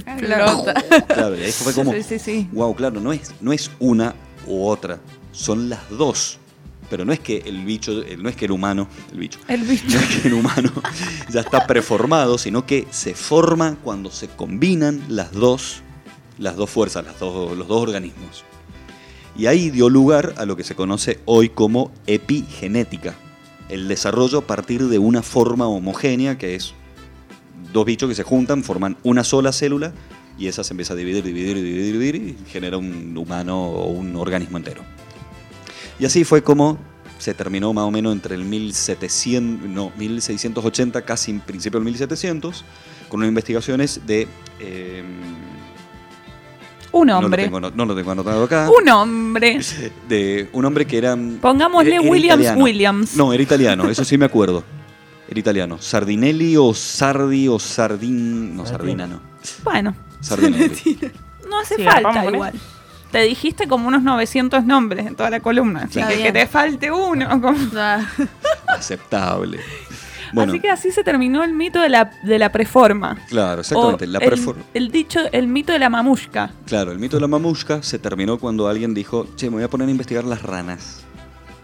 Explota. Claro, y ahí fue como, Sí, sí, sí. wow, claro, no es, no es una u otra, son las dos. Pero no es que el bicho, el- no es que el humano, el bicho, El bicho. no es que el humano ya está preformado, sino que se forma cuando se combinan las dos, las dos fuerzas, los dos organismos. Y ahí dio lugar a lo que se conoce hoy como epigenética, el desarrollo a partir de una forma homogénea que es dos bichos que se juntan, forman una sola célula y esa se empieza a dividir, dividir, dividir, dividir y genera un humano o un organismo entero. Y así fue como se terminó más o menos entre el 1700, no, 1680, casi en principio del 1700, con unas investigaciones de... eh, Un no, lo hombre. tengo, no, no lo tengo anotado acá. Un hombre. De un hombre que era... Pongámosle era- era Williams italiano. Williams. No, era italiano, eso sí me acuerdo. Era italiano. Sardinelli o Sardi o Sardin... No, Sardina no. Bueno, Sardinelli. no hace Sí, falta con igual. Te dijiste como unos 900 nombres en toda la columna. Así que, que te falte uno. como- Aceptable. Bueno, Así que así se terminó el mito de la, de la preforma. claro, exactamente. O La el, prefor- el dicho, el mito de la mamushka. Claro, el mito de la mamushka se terminó cuando alguien dijo, che, me voy a poner a investigar las ranas.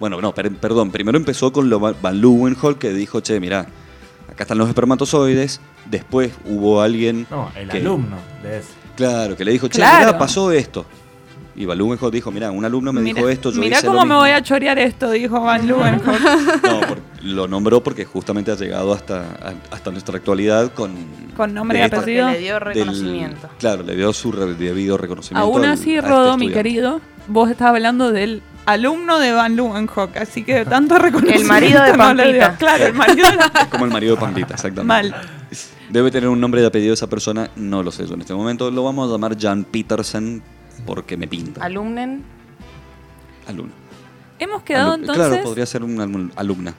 Bueno, no, per- perdón, primero empezó con lo Van Van Leeuwenhoek que dijo, che, mirá, acá están los espermatozoides. Después hubo alguien, No, el que- alumno de ese. claro, que le dijo, che, Claro. mirá, pasó esto. Y Van Leeuwenhoek dijo, mira, un alumno me dijo Mira- esto, yo Mirá hice cómo lo me mismo". voy a chorear esto, dijo Van Leeuwenhoek. No, por- lo nombró porque justamente ha llegado hasta, a- hasta nuestra actualidad con... Con nombre y de apellido. le dio del- reconocimiento. claro, le dio su re- debido reconocimiento. Aún al- así, a este Rodo, mi querido, vos estás hablando del alumno de Van Leeuwenhoek, así que tanto reconocimiento marido de Pampita. Claro, el marido de Es como el marido de Pampita, exactamente. Mal. Debe tener un nombre y apellido esa persona, no lo sé yo en este momento. Lo vamos a llamar Jan Petersen porque me pinta. Alumnen. Alumno. Hemos quedado entonces... Claro, podría ser una alum- alumna.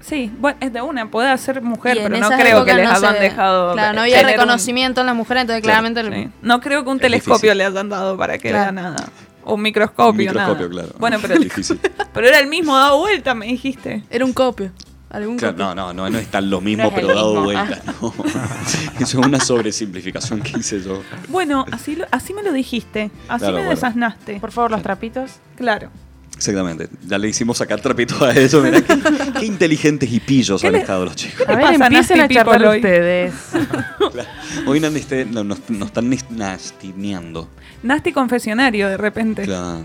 Sí, bueno, es de una, puede ser mujer, pero no creo que les no hayan se- dejado. Claro, no había tener un- reconocimiento en las mujeres, entonces Claro, claramente. Sí. No creo que un Es telescopio difícil. le hayan dado para que Claro. vea nada. O un microscopio, Un microscopio, nada. claro. Bueno, pero, Difícil. pero era el mismo dado vuelta, me dijiste. Era un copio. Algún Claro, copio. no, no, no, no es tan lo mismo, No pero dado mismo, vuelta. No. Eso es una sobresimplificación que hice yo. Bueno, así, lo- así me lo dijiste. Así Claro, me bueno. desasnaste. Por favor, los trapitos. Claro. Exactamente. Ya le hicimos sacar trapito a eso. Mirá qué, qué inteligentes y pillos ¿Qué han le- estado los chicos. A ver, empiecen a charlar hoy? ustedes. Hoy nos, este, no, nos, nos están nastineando. Nasty confesionario, de repente. Claro.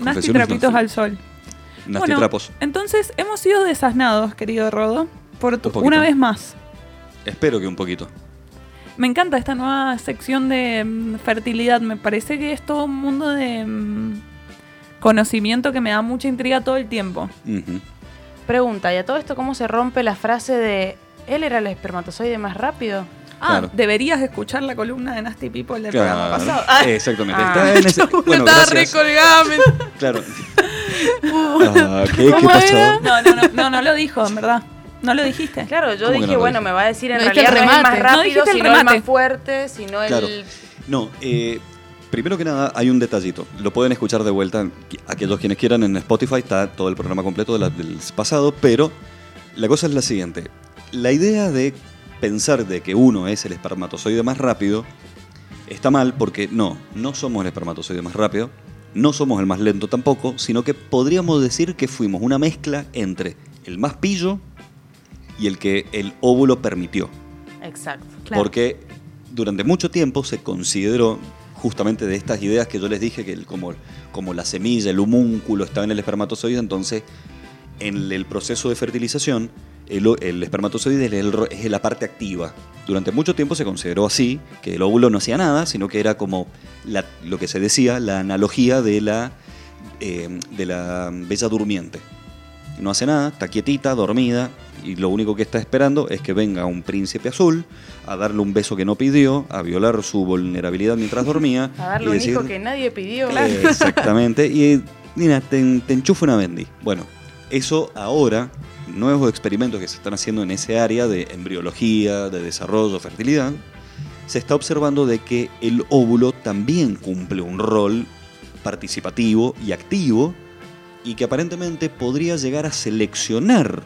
Nasty trapitos al sol. Nasty bueno, trapos. entonces hemos sido desasnados, querido Rodo, por tu- Un una vez más. Espero que un poquito. Me encanta esta nueva sección de mm, fertilidad. Me parece que es todo un mundo de mm, conocimiento que me da mucha intriga todo el tiempo. Pregunta, ¿y a todo esto cómo se rompe la frase de él era el espermatozoide más rápido? Ah, Claro. deberías escuchar la columna de Nasty People del Claro. programa pasado. Ah, Exactamente. Ah. Está en ese- bueno, Estaba Claro. Ah, ¿qué, ¿Qué ¿Cómo pasó? era? no, no, no, no, no lo dijo, en verdad. No lo dijiste. Claro, yo ¿Cómo que dije, no bueno, me va a decir en No realidad el no es el más remate. No rápido, dijiste el sino el remate. más fuerte, sino Claro. el... No, eh, primero que nada hay un detallito. Lo pueden escuchar de vuelta aquellos quienes quieran en Spotify. Está todo el programa completo de la- del pasado, pero la cosa es la siguiente. La idea de pensar de que uno es el espermatozoide más rápido está mal porque no, no somos el espermatozoide más rápido, no somos el más lento tampoco, sino que podríamos decir que fuimos una mezcla entre el más pillo y el que el óvulo permitió. Exacto. Claro. Porque durante mucho tiempo se consideró justamente de estas ideas que yo les dije, que el- como, como la semilla, el humúnculo estaba en el espermatozoide, entonces en el proceso de fertilización el, el espermatozoide es, el es la parte activa. Durante mucho tiempo se consideró así, que el óvulo no hacía nada, sino que era como la- lo que se decía, la analogía de la, eh, de la bella durmiente. No hace nada, está quietita, dormida, y lo único que está esperando es que venga un príncipe azul a darle un beso que no pidió, a violar su vulnerabilidad mientras dormía. A darle un hijo que nadie pidió. Exactamente. Y mira, te, te enchufa una bendy. Bueno, eso ahora, nuevos experimentos que se están haciendo en ese área de embriología, de desarrollo, fertilidad, se está observando de que el óvulo también cumple un rol participativo y activo y que aparentemente podría llegar a seleccionar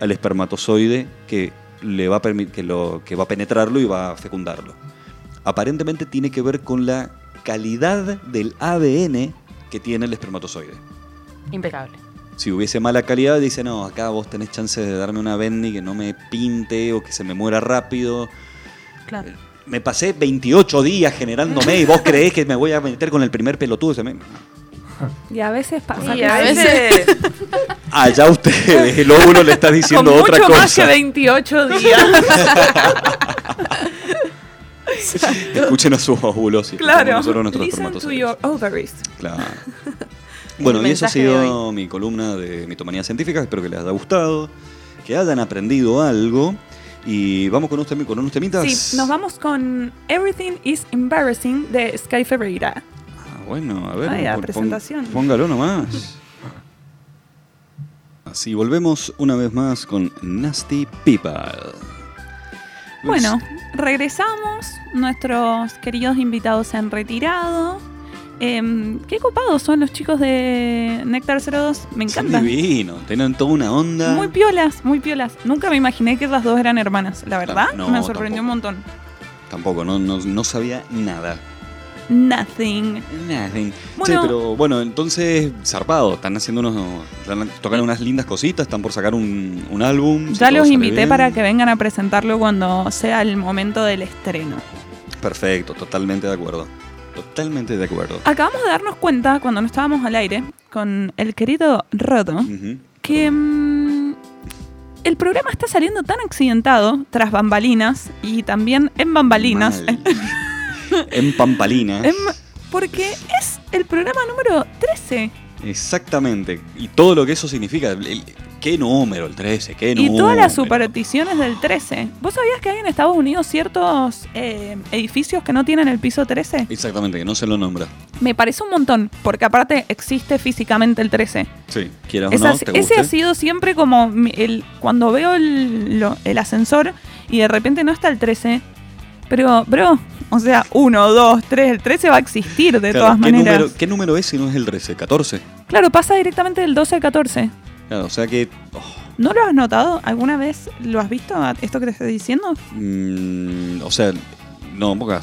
al espermatozoide que le va a que lo que va a penetrarlo y va a fecundarlo. Aparentemente tiene que ver con la calidad del ADN que tiene el espermatozoide. Impecable. Si hubiese mala calidad, dice, no, acá vos tenés chance de darme una bendy que no me pinte o que se me muera rápido. Claro. Me pasé 28 días generándome y vos creés que me voy a meter con el primer pelotudo. Y a veces pasa. Y que a veces... Allá ustedes, el óvulo le está Con diciendo mucho otra más que cosa. 28 días. Escuchen a sus óvulos y claro. nosotros nuestros Listen to espermatozoides. your ovaries. Claro. Bueno, y eso ha sido mi columna de mitomanía científica. Espero que les haya gustado, que hayan aprendido algo. Y vamos con unos, temi- con unos temitas. Sí, nos vamos con Everything is Embarrassing de Sky Ferreira. Ah, bueno, a ver. Vaya, presentación. Póngalo nomás. Así, volvemos una vez más con Nasty People. Bueno, regresamos. Nuestros queridos invitados se han retirado. Em, qué copados son los chicos de Nectar 02. Me Son encantan. divinos, tienen toda una onda. Muy piolas, muy piolas. Nunca me imaginé que las dos eran hermanas. La verdad, No, me sorprendió tampoco. un montón. Tampoco, no, no, no sabía nada. Nothing. Nada. Bueno. Pero bueno, entonces, zarpado. Están haciendo unos. Están tocando unas lindas cositas, están por sacar un, un álbum. Ya los invité bien. para que vengan a presentarlo cuando sea el momento del estreno. Perfecto, totalmente de acuerdo. Totalmente de acuerdo. Acabamos de darnos cuenta cuando no estábamos al aire con el querido Rodo Ujú. que mm, el programa está saliendo tan accidentado tras bambalinas y también en bambalinas. En Pampalinas. Porque es el programa número 13. Exactamente. Y todo lo que eso significa. ¿Qué número? El 13. ¿Qué número? Y todas las supersticiones del 13. ¿Vos sabías que hay en Estados Unidos ciertos eh, edificios que no tienen el piso 13? Exactamente, que no se lo nombra. Me parece un montón, porque aparte existe físicamente el 13. Sí, quieras o Esa- no, te ese ha sido siempre como el cuando veo el, lo- el ascensor y de repente no está el 13. Pero, bro, o sea, 1, 2, 3, el 13 va a existir de Claro, todas ¿qué maneras. Número, ¿Qué número es si no es el 13? ¿14? Claro, pasa directamente del 12 al 14. Claro, o sea que. oh, ¿No lo has notado? ¿Alguna vez lo has visto, esto que te estoy diciendo? mm, o sea, no, porque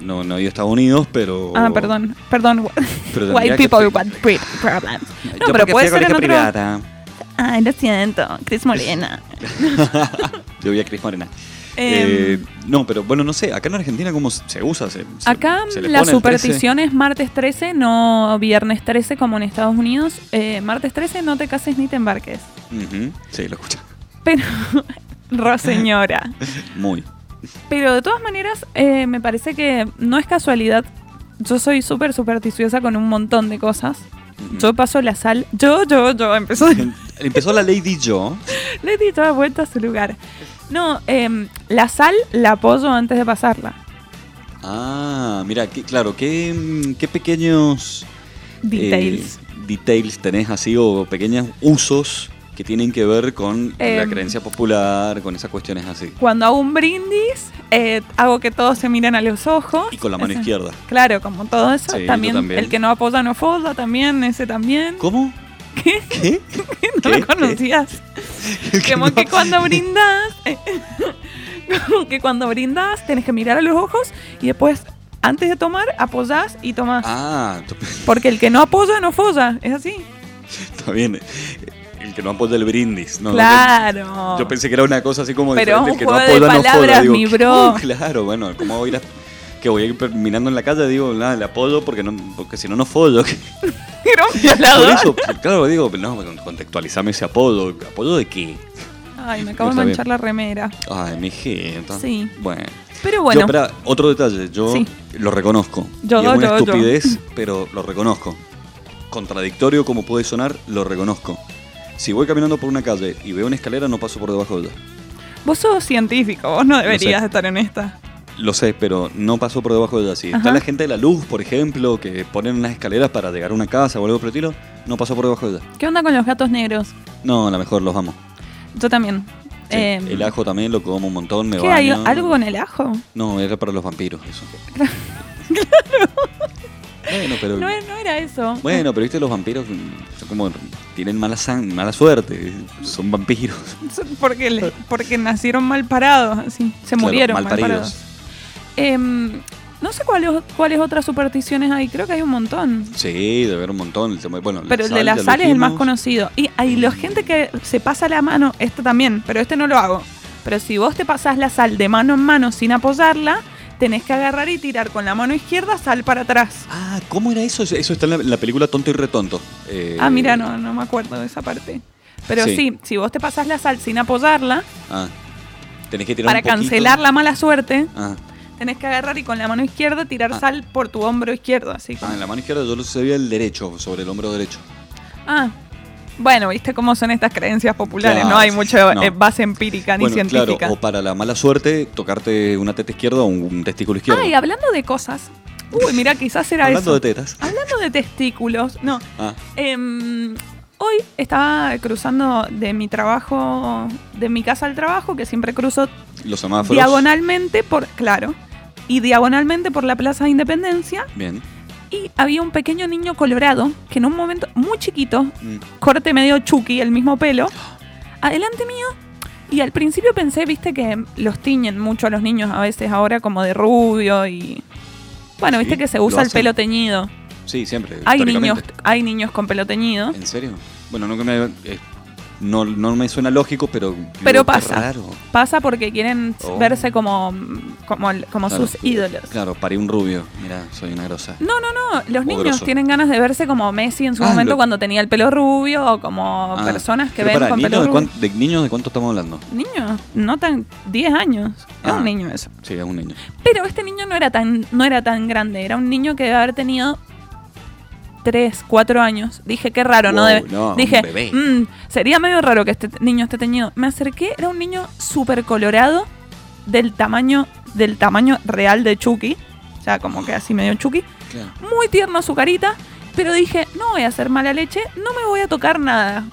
no, no he ido a Estados Unidos, pero. Ah, perdón, perdón. Pero White people with big problems. No, Yo pero puede ser en otro... privada. Ay, lo siento, Cris Morena. Yo vi a Cris Morena. Em, Eh, no, pero bueno, no sé, acá en Argentina cómo se se usa. Se- se- Acá se le la pone el 13. superstición es martes 13, no viernes 13 como en Estados Unidos. Eh, martes 13 no te cases ni te embarques. Sí, lo escucha. Pero, Ro señora. Muy. Pero de todas maneras, eh, me parece que no es casualidad. Yo soy súper supersticiosa con un montón de cosas. Yo paso la sal. Yo, yo, yo. Empezó. Empezó la Lady Yo. He dicho de vuelta a su lugar. No, em, la sal la apoyo antes de pasarla. Ah, mira, qué, claro, qué, mm, qué pequeños Details. eh, details tenés así o pequeños usos que tienen que ver con la Em. creencia popular, con esas cuestiones así. Cuando hago un brindis, eh, hago que todos se miren a los ojos. Y con la mano Ese- izquierda. Claro, como todo eso. Sí, yo también, también. el que no apoya no foda, también, ese también. ¿Cómo? ¿Qué? ¿Qué? ¿No ¿Qué? lo conocías? ¿Qué? Como No. que cuando brindas, eh, como que cuando brindas tenés que mirar a los ojos y después, antes de tomar, apoyás y tomás. Ah, Porque el que no apoya no folla, es así. está bien. El que no apoya el brindis. No, claro. Yo pensé que era una cosa así como Pero diferente. es un el que no juego de apoya no palabras, foda. Digo, mi bro. Claro, bueno, ¿cómo voy a ir a- que voy a ir mirando en la calle? Digo, nada, le apoyo porque, no, porque si no, no follo. Era un Por violador. eso, claro, digo, no, contextualizame ese apodo. ¿Apodo de qué? Ay, me acabo de bien. manchar la remera. Ay, mi jeta. Sí. Bueno. Pero bueno, Yo, espera, otro detalle. Yo Sí. lo reconozco. Yo, y es una yo, yo. estupidez, pero lo reconozco. Contradictorio como puede sonar, lo reconozco. Si voy caminando por una calle y veo una escalera, no paso por debajo de ella. vos sos científico, vos no deberías sé. estar en esta. Lo sé, pero no paso por debajo de ella. Si está la gente de la luz, por ejemplo, que ponen unas escaleras para llegar a una casa o algo por el estilo, no paso por debajo de ella. ¿Qué onda con los gatos negros? No, a lo mejor los amo. Yo también. Sí, Em, el ajo también lo como un montón, me ¿Qué hay? ¿Algo con el ajo? No, era para los vampiros eso. Bueno, pero... No, no era eso. Bueno, pero viste, los vampiros mm, son como... Tienen mala, sang- mala suerte. Son vampiros. Porque, le- porque nacieron mal parados, así. Se Claro, murieron mal mal, parados. Em, no sé cuáles, cuáles otras supersticiones hay, creo que hay un montón. Sí, debe haber un montón. Bueno, Pero el de la sal es el más conocido. Y hay la gente que se pasa la mano, este también, pero este no lo hago. Pero si vos te pasás la sal de mano en mano sin apoyarla, tenés que agarrar y tirar con la mano izquierda sal para atrás. Ah, ¿cómo era eso? Eso está en la, en la película Tonto y Retonto. Eh, Ah, mira, no, no me acuerdo de esa parte. Pero Sí. sí, si vos te pasás la sal sin apoyarla, Ah, tenés que tirar para un cancelar la mala suerte, Ah, tenés que agarrar y con la mano izquierda tirar Ah. sal por tu hombro izquierdo, así ah, en la mano izquierda yo lo sabía el derecho, sobre el hombro derecho. Ah, bueno, viste cómo son estas creencias populares, Claro, no hay mucha no. eh, base empírica ni bueno, científica. claro, o para la mala suerte, tocarte una teta izquierda o un, testículo izquierdo. Ay, hablando de cosas. Uy, mira, quizás era Hablando eso. de tetas. Hablando de testículos, no. Ah, em, hoy estaba cruzando de mi trabajo, de mi casa al trabajo, que siempre cruzo los semáforos. diagonalmente por, claro, y diagonalmente por la Plaza de Independencia, Bien. y había un pequeño niño colorado que en un momento muy chiquito, Mm. corte medio chucky, el mismo pelo, adelante mío. Y al principio pensé, viste, que los tiñen mucho a los niños a veces ahora como de rubio y... Bueno, viste que se usa el pelo teñido. Sí, siempre. Hay niños, hay niños con pelo teñido. ¿En serio? Bueno, nunca me. eh, No, no me suena lógico, pero. Pero pasa. raro. Pasa porque quieren Oh. verse como, como, como Claro. sus ídolos. Claro, parí un rubio. Mira, soy una grosa. No, no, no. Los O niños grosso. tienen ganas de verse como Messi en su Ah, momento lo- cuando tenía el pelo rubio o como Ah, personas que ven pará, con ¿niños pelo de, rubio. de niños de cuánto estamos hablando? Niños, no tan 10 años. Es Ah. un niño eso. Sí, es un niño. Pero este niño no era tan no era tan grande, era un niño que debe haber tenido 3, 4 años. Dije, qué raro, no debe. Dije. "Mm, sería medio raro que este niño esté teñido. Me acerqué, era un niño súper colorado del tamaño del tamaño real de Chucky. O sea, como que así medio Chucky. Claro. Muy tierno su carita, pero dije, no voy a hacer mala leche, no me voy a tocar nada.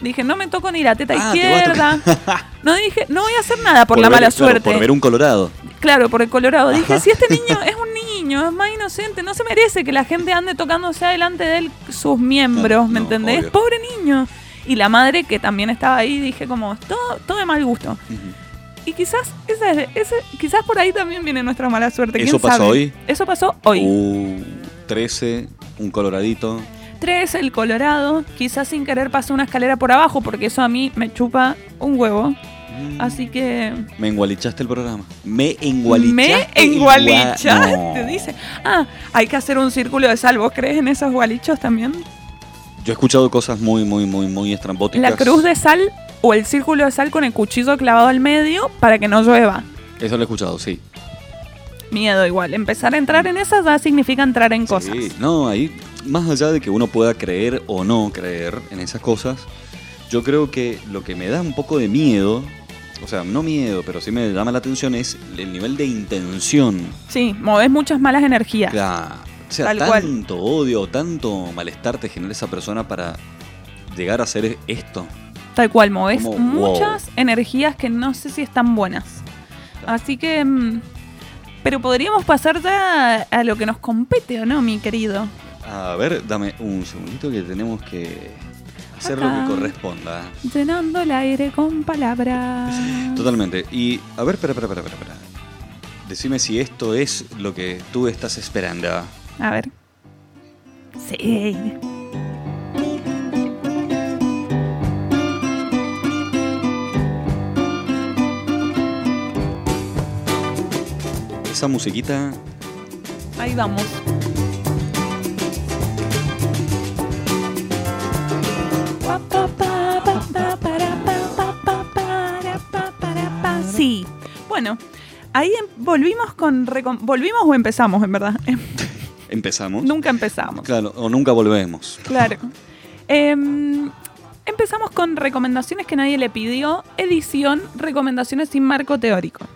Dije, no me toco ni la teta Ah, izquierda. No dije, no voy a hacer nada por, la ver- mala claro, suerte. por ver un colorado. Claro, por el colorado. Dije, si este niño es un niño, es más inocente, no se merece que la gente ande tocándose adelante de él sus miembros, ¿me no, entendés? obvio. Pobre niño. Y la madre que también estaba ahí, dije como, todo, todo de mal gusto. Y quizás, esa, quizás por ahí también viene nuestra mala suerte. ¿quién ¿Eso pasó sabe? hoy? Eso pasó hoy. Uh, 13, un coloradito. Tres, el Colorado. Quizás sin querer pasé una escalera por abajo, porque eso a mí me chupa un huevo. Así que. Me engualichaste el programa. Me engualichaste. Me engualichaste, gua- No. dice. Ah, hay que hacer un círculo de sal. ¿Vos crees en esos gualichos también? Yo he escuchado cosas muy, muy, muy, muy estrambóticas. La cruz de sal o el círculo de sal con el cuchillo clavado al medio para que no llueva. Eso lo he escuchado, sí. Miedo igual. Empezar a entrar en esas ya significa entrar en cosas. Sí, no, ahí, más allá de que uno pueda creer o no creer en esas cosas, yo creo que lo que me da un poco de miedo, o sea, no miedo, pero sí me llama la atención, es el nivel de intención. Sí, moves muchas malas energías. O sea, Tal cual. tanto odio, tanto malestar te genera esa persona para llegar a hacer esto. Tal cual, moves Como, muchas energías que no sé si están buenas. Así que... mm, pero podríamos pasar ya a lo que nos compete, ¿o no, mi querido? A ver, dame un segundito que tenemos que hacer lo que corresponda. Llenando el aire con palabras. Totalmente. Y, a ver, espera, espera, espera, espera. Decime si esto es lo que tú estás esperando. A ver. Sí. Esa musiquita Ahí vamos. Bueno, ahí em- volvimos con... ¿Volvimos o empezamos, en verdad? empezamos. Nunca empezamos. Claro, o nunca volvemos. Claro. Em, empezamos con recomendaciones que nadie le pidió. Edición, recomendaciones sin marco teórico.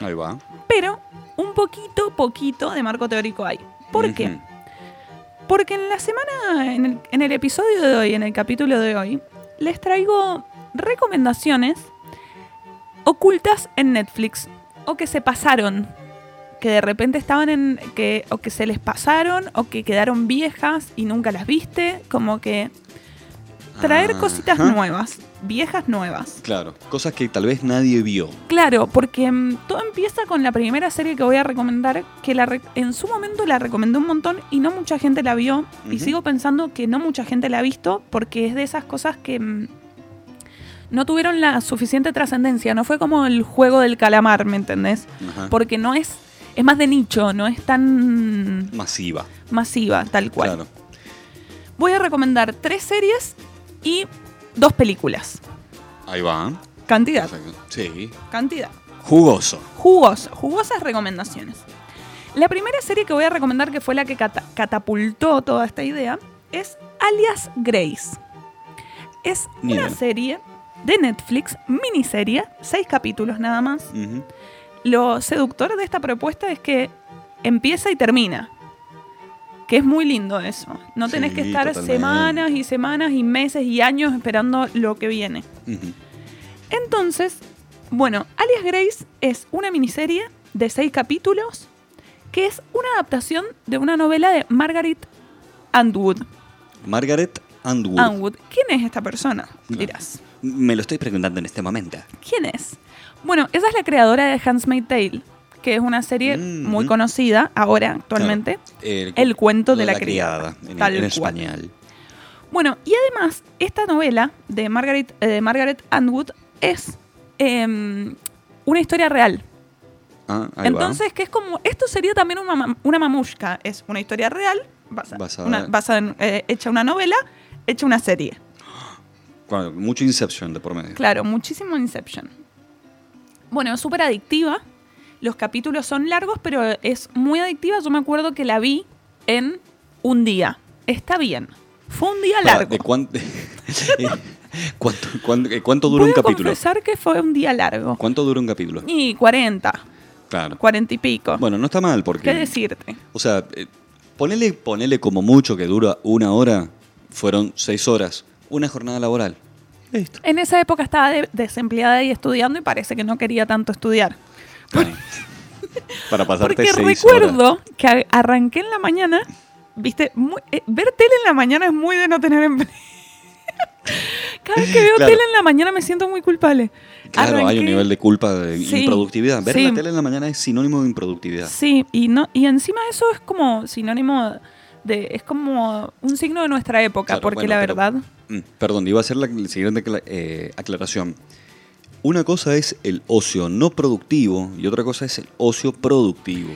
Ahí va. Pero un poquito, poquito de marco teórico hay. ¿Por qué? Porque en la semana, en el, en el episodio de hoy, en el capítulo de hoy, les traigo recomendaciones ocultas en Netflix o que se pasaron, que de repente estaban en, que o que se les pasaron o que quedaron viejas y nunca las viste, como que traer cositas Ajá. nuevas, viejas nuevas. Claro, cosas que tal vez nadie vio. Claro, porque mm, todo empieza con la primera serie que voy a recomendar, que la re- en su momento la recomendé un montón y no mucha gente la vio. Y sigo pensando que no mucha gente la ha visto porque es de esas cosas que mm, no tuvieron la suficiente trascendencia. No fue como el juego del calamar, ¿me entendés? Ajá. Porque no es, es más de nicho, no es tan Masiva. masiva, tal cual. Claro. Voy a recomendar tres series y dos películas. Ahí va. Cantidad, Perfecto. Sí. cantidad. Jugoso. Jugos, jugosas recomendaciones. La primera serie que voy a recomendar, que fue la que cata- catapultó toda esta idea, es Alias Grace. Es Ni una idea. serie de Netflix, miniserie, seis capítulos nada más. Lo seductor de esta propuesta es que empieza y termina. Que es muy lindo eso. No tenés que estar totalmente. semanas y semanas y meses y años esperando lo que viene. Entonces, bueno, Alias Grace es una miniserie de seis capítulos que es una adaptación de una novela de Margaret Atwood. Margaret Atwood. Atwood. ¿Quién es esta persona? Dirás. Me lo estoy preguntando en este momento. ¿Quién es? Bueno, esa es la creadora de Handmaid's Tale, que es una serie Mm, muy conocida ahora, actualmente. El, El cuento de la criada, en, tal en cual. español. Bueno, y además, esta novela de Margaret, eh, de Margaret Atwood es em, una historia real. Ah, ahí va. Entonces, que es como, esto sería también una, ma- una mamushka, es una historia real, basa- Basada- una- basada en, eh, hecha una novela, hecha una serie. Claro, mucho Inception de por medio. Claro, muchísimo Inception. Bueno, es súper adictiva. Los capítulos son largos, pero es muy adictiva. Yo me acuerdo que la vi en un día. Está bien. Fue un día largo. ¿de cuán- eh, ¿Cuánto, cuánto, eh, cuánto dura un Puedo capítulo? confesar que fue un día largo. ¿Cuánto dura un capítulo? Y 40, Claro. 40 y pico. Bueno, no está mal porque... ¿Qué decirte? O sea, eh, ponele, ponele como mucho que dura una hora, fueron seis horas, una jornada laboral. Listo. En esa época estaba de- desempleada y estudiando y parece que no quería tanto estudiar. Claro. Para pasarte Porque seis recuerdo horas. que a- arranqué en la mañana, viste, muy- eh, ver tele en la mañana es muy de no tener empleo. Cada vez que veo Claro. tele en la mañana me siento muy culpable. Claro, hay Arranqué- un nivel de culpa de Sí, improductividad. Ver sí. la tele en la mañana es sinónimo de improductividad. Sí, y no y encima eso es como sinónimo de es como un signo de nuestra época, Claro, porque bueno, la pero- verdad Perdón, iba a hacer la siguiente eh, aclaración. Una cosa es el ocio no productivo y otra cosa es el ocio productivo.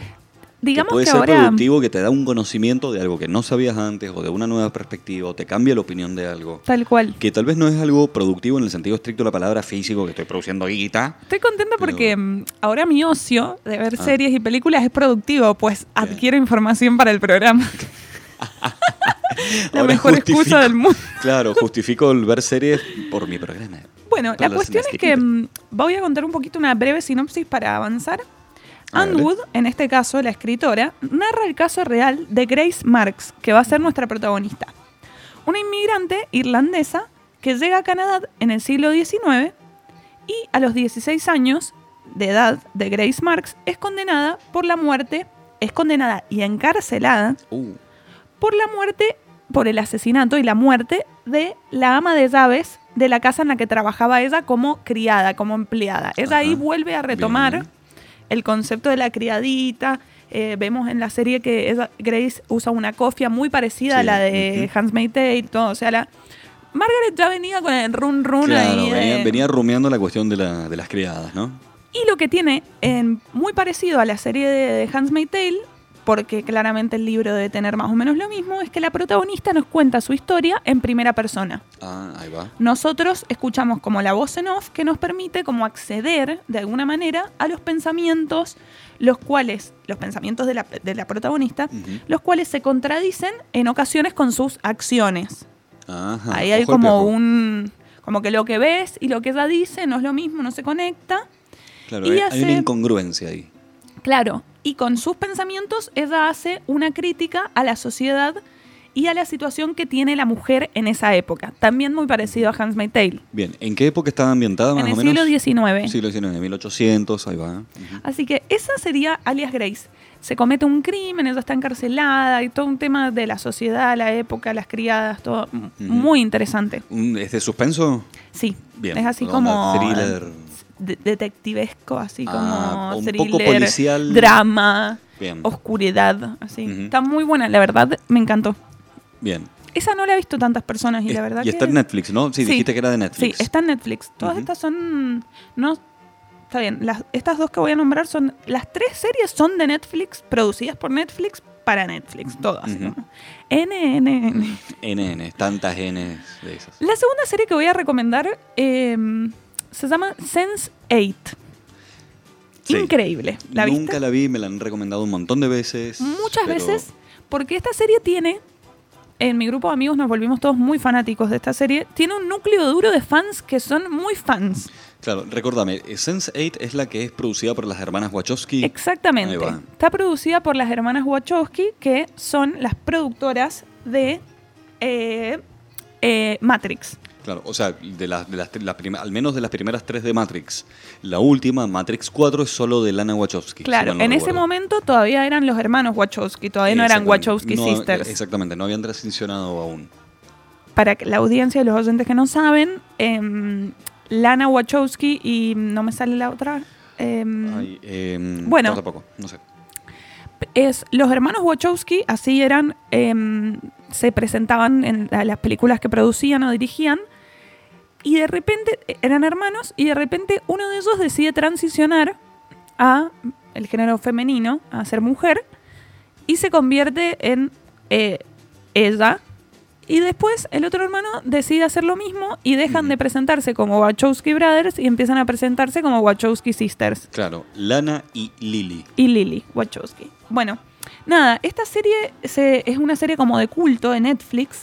digamos que puede que ser ahora productivo que te da un conocimiento de algo que no sabías antes o de una nueva perspectiva o te cambia la opinión de algo. tal cual. Que tal vez no es algo productivo en el sentido estricto de la palabra físico, que estoy produciendo guita. Estoy contenta Pero- porque mm, ahora mi ocio de ver Ah. series y películas es productivo, pues Bien. adquiero información para el programa. la Ahora mejor excusa del mundo. Claro, justifico el ver series por mi programa. Bueno, la cuestión es que mm, voy a contar un poquito una breve sinopsis para avanzar. A Anne ver. Wood, en este caso la escritora, narra el caso real de Grace Marks, que va a ser nuestra protagonista. Una inmigrante irlandesa que llega a Canadá en el siglo XIX y a los 16 años de edad de Grace Marks es condenada por la muerte, es condenada y encarcelada Uh, por la muerte, por el asesinato y la muerte de la ama de llaves de la casa en la que trabajaba ella como criada, como empleada. Ella ahí vuelve a retomar Bien. el concepto de la criadita. Eh, vemos en la serie que ella- Grace usa una cofia muy parecida a la de ujú. Handmaid's Tale, todo. O sea, la, Margaret ya venía con el run run claro, ahí. de- venía, venía rumiando la cuestión de, la- de las criadas, ¿no? y lo que tiene en- muy parecido a la serie de, de Handmaid's Tale, porque claramente el libro debe tener más o menos lo mismo, es que la protagonista nos cuenta su historia en primera persona. Ah, ahí va. Nosotros escuchamos como la voz en off que nos permite como acceder de alguna manera a los pensamientos, los cuales, los pensamientos de la, de la protagonista, los cuales se contradicen en ocasiones con sus acciones. Ajá, Ahí hay como un... Como que lo que ves y lo que ella dice no es lo mismo, no se conecta. Claro, y hay, una incongruencia ahí. Claro, y con sus pensamientos ella hace una crítica a la sociedad y a la situación que tiene la mujer en esa época. También muy parecido a Handmaid's Tale. Bien, ¿en qué época estaba ambientada más En el o menos? siglo XIX. Siglo XIX, 1800, ahí va. Así que esa sería alias Grace. Se comete un crimen, ella está encarcelada y todo un tema de la sociedad, la época, las criadas, todo muy interesante. ¿Es de suspenso? Sí, Bien. es así como Thriller. De- detectivesco, así Ah, como un thriller, poco policial. drama, Bien. oscuridad, así. Está muy buena, la verdad, me encantó. Bien. Esa no la he visto tantas personas y Es- la verdad y que está en Netflix, ¿no? Sí, Sí. dijiste que era de Netflix. Sí, está en Netflix. Todas estas son no está bien, las, estas dos que voy a nombrar son las tres series son de Netflix, producidas por Netflix para Netflix, todas. Ujú. ¿no? NNN. NN, tantas N de esas. La segunda serie que voy a recomendar eh, se llama Sense 8. Sí. Increíble. ¿La Nunca viste? la vi, me la han recomendado un montón de veces. Muchas pero- veces, porque esta serie tiene, en mi grupo de amigos nos volvimos todos muy fanáticos de esta serie, tiene un núcleo duro de fans que son muy fans. Claro, recordame, Sense8 es la que es producida por las hermanas Wachowski. Exactamente. Está producida por las hermanas Wachowski, que son las productoras de eh, eh, Matrix. Claro, o sea, de las, de las, la al menos de las primeras tres de Matrix. La última, Matrix 4, es solo de Lana Wachowski. Claro, no en ese momento todavía eran los hermanos Wachowski, todavía no eran. Wachowski No, Sisters. Exactamente, no habían transicionado aún. Para la audiencia y los oyentes que no saben, em, Lana Wachowski y no me sale la otra. em, Ay, em, Bueno. tampoco, no sé. es los hermanos Wachowski, así eran se presentaban en la- las películas que producían o dirigían. Y de repente eran hermanos y de repente uno de ellos decide transicionar a el género femenino, a ser mujer, y se convierte en eh, ella. Y después el otro hermano decide hacer lo mismo y dejan de presentarse como Wachowski Brothers y empiezan a presentarse como Wachowski Sisters Claro, Lana y Lily. y Lily Wachowski. Bueno, nada, esta serie se- es una serie como de culto de Netflix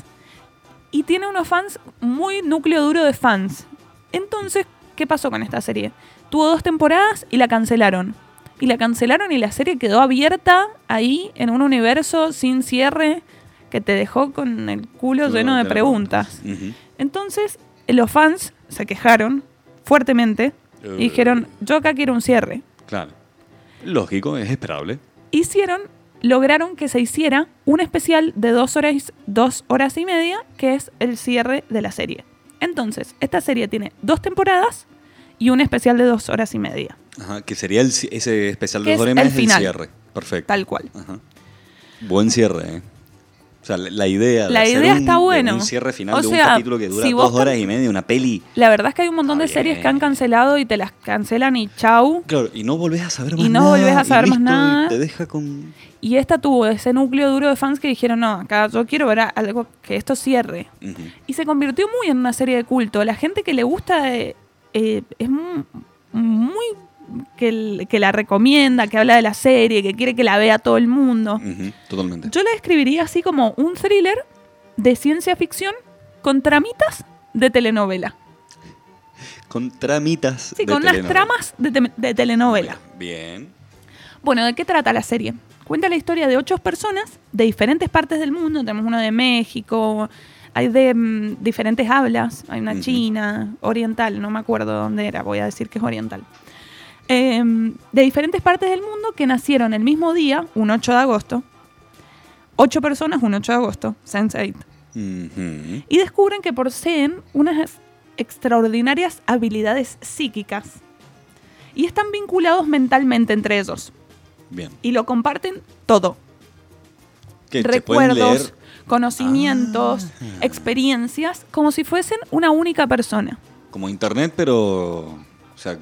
y tiene unos fans muy núcleo duro de fans. Entonces, ¿qué pasó con esta serie? Tuvo dos temporadas y la cancelaron. Y la cancelaron y la serie quedó abierta ahí en un universo sin cierre que te dejó con el culo lleno de preguntas. Entonces, los fans se quejaron fuertemente Eh. y dijeron, yo acá quiero un cierre. Claro. Lógico, es esperable. hicieron, lograron que se hiciera un especial de dos horas, dos horas y media, que es el cierre de la serie. Entonces, esta serie tiene dos temporadas y un especial de dos horas y media, Ajá, que sería el ese especial de es dos el horas el final. cierre. Perfecto. tal cual. Ajá. Buen cierre, ¿eh? O sea, la, idea. de La hacer idea un- está de bueno. Un cierre final O de un sea, capítulo que dura si dos horas y media, una peli. La verdad es que hay un montón de series que han cancelado y te las cancelan y chau. Claro, y no volvés a saber Y más no nada. volvés a y saber más listo, y nada. te deja con. Y esta tuvo ese núcleo duro de fans que dijeron, no, acá yo quiero ver algo que esto cierre. Y se convirtió muy en una serie de culto. La gente que le gusta eh, eh, es mu- muy... Que, la recomienda, que habla de la serie, que quiere que la vea todo el mundo. Totalmente. Yo la describiría así como un thriller de ciencia ficción con tramitas de telenovela. Con tramitas. Sí, de con telenovela. tramas de, te- de telenovela. Bien. Bueno, ¿de qué trata la serie? Cuenta la historia de ocho personas de diferentes partes del mundo. Tenemos uno de México, hay de mm, diferentes hablas. Hay una china, oriental, no me acuerdo dónde era, voy a decir que es oriental. Em, de diferentes partes del mundo que nacieron el mismo día, un 8 de agosto. Ocho personas, un 8 de agosto, Sense8. Ujú. Y descubren que poseen unas extraordinarias habilidades psíquicas. Y están vinculados mentalmente entre ellos Bien. y lo comparten todo. Recuerdos, conocimientos, Ah. experiencias, como si fuesen una única persona. Como internet, pero. O sea,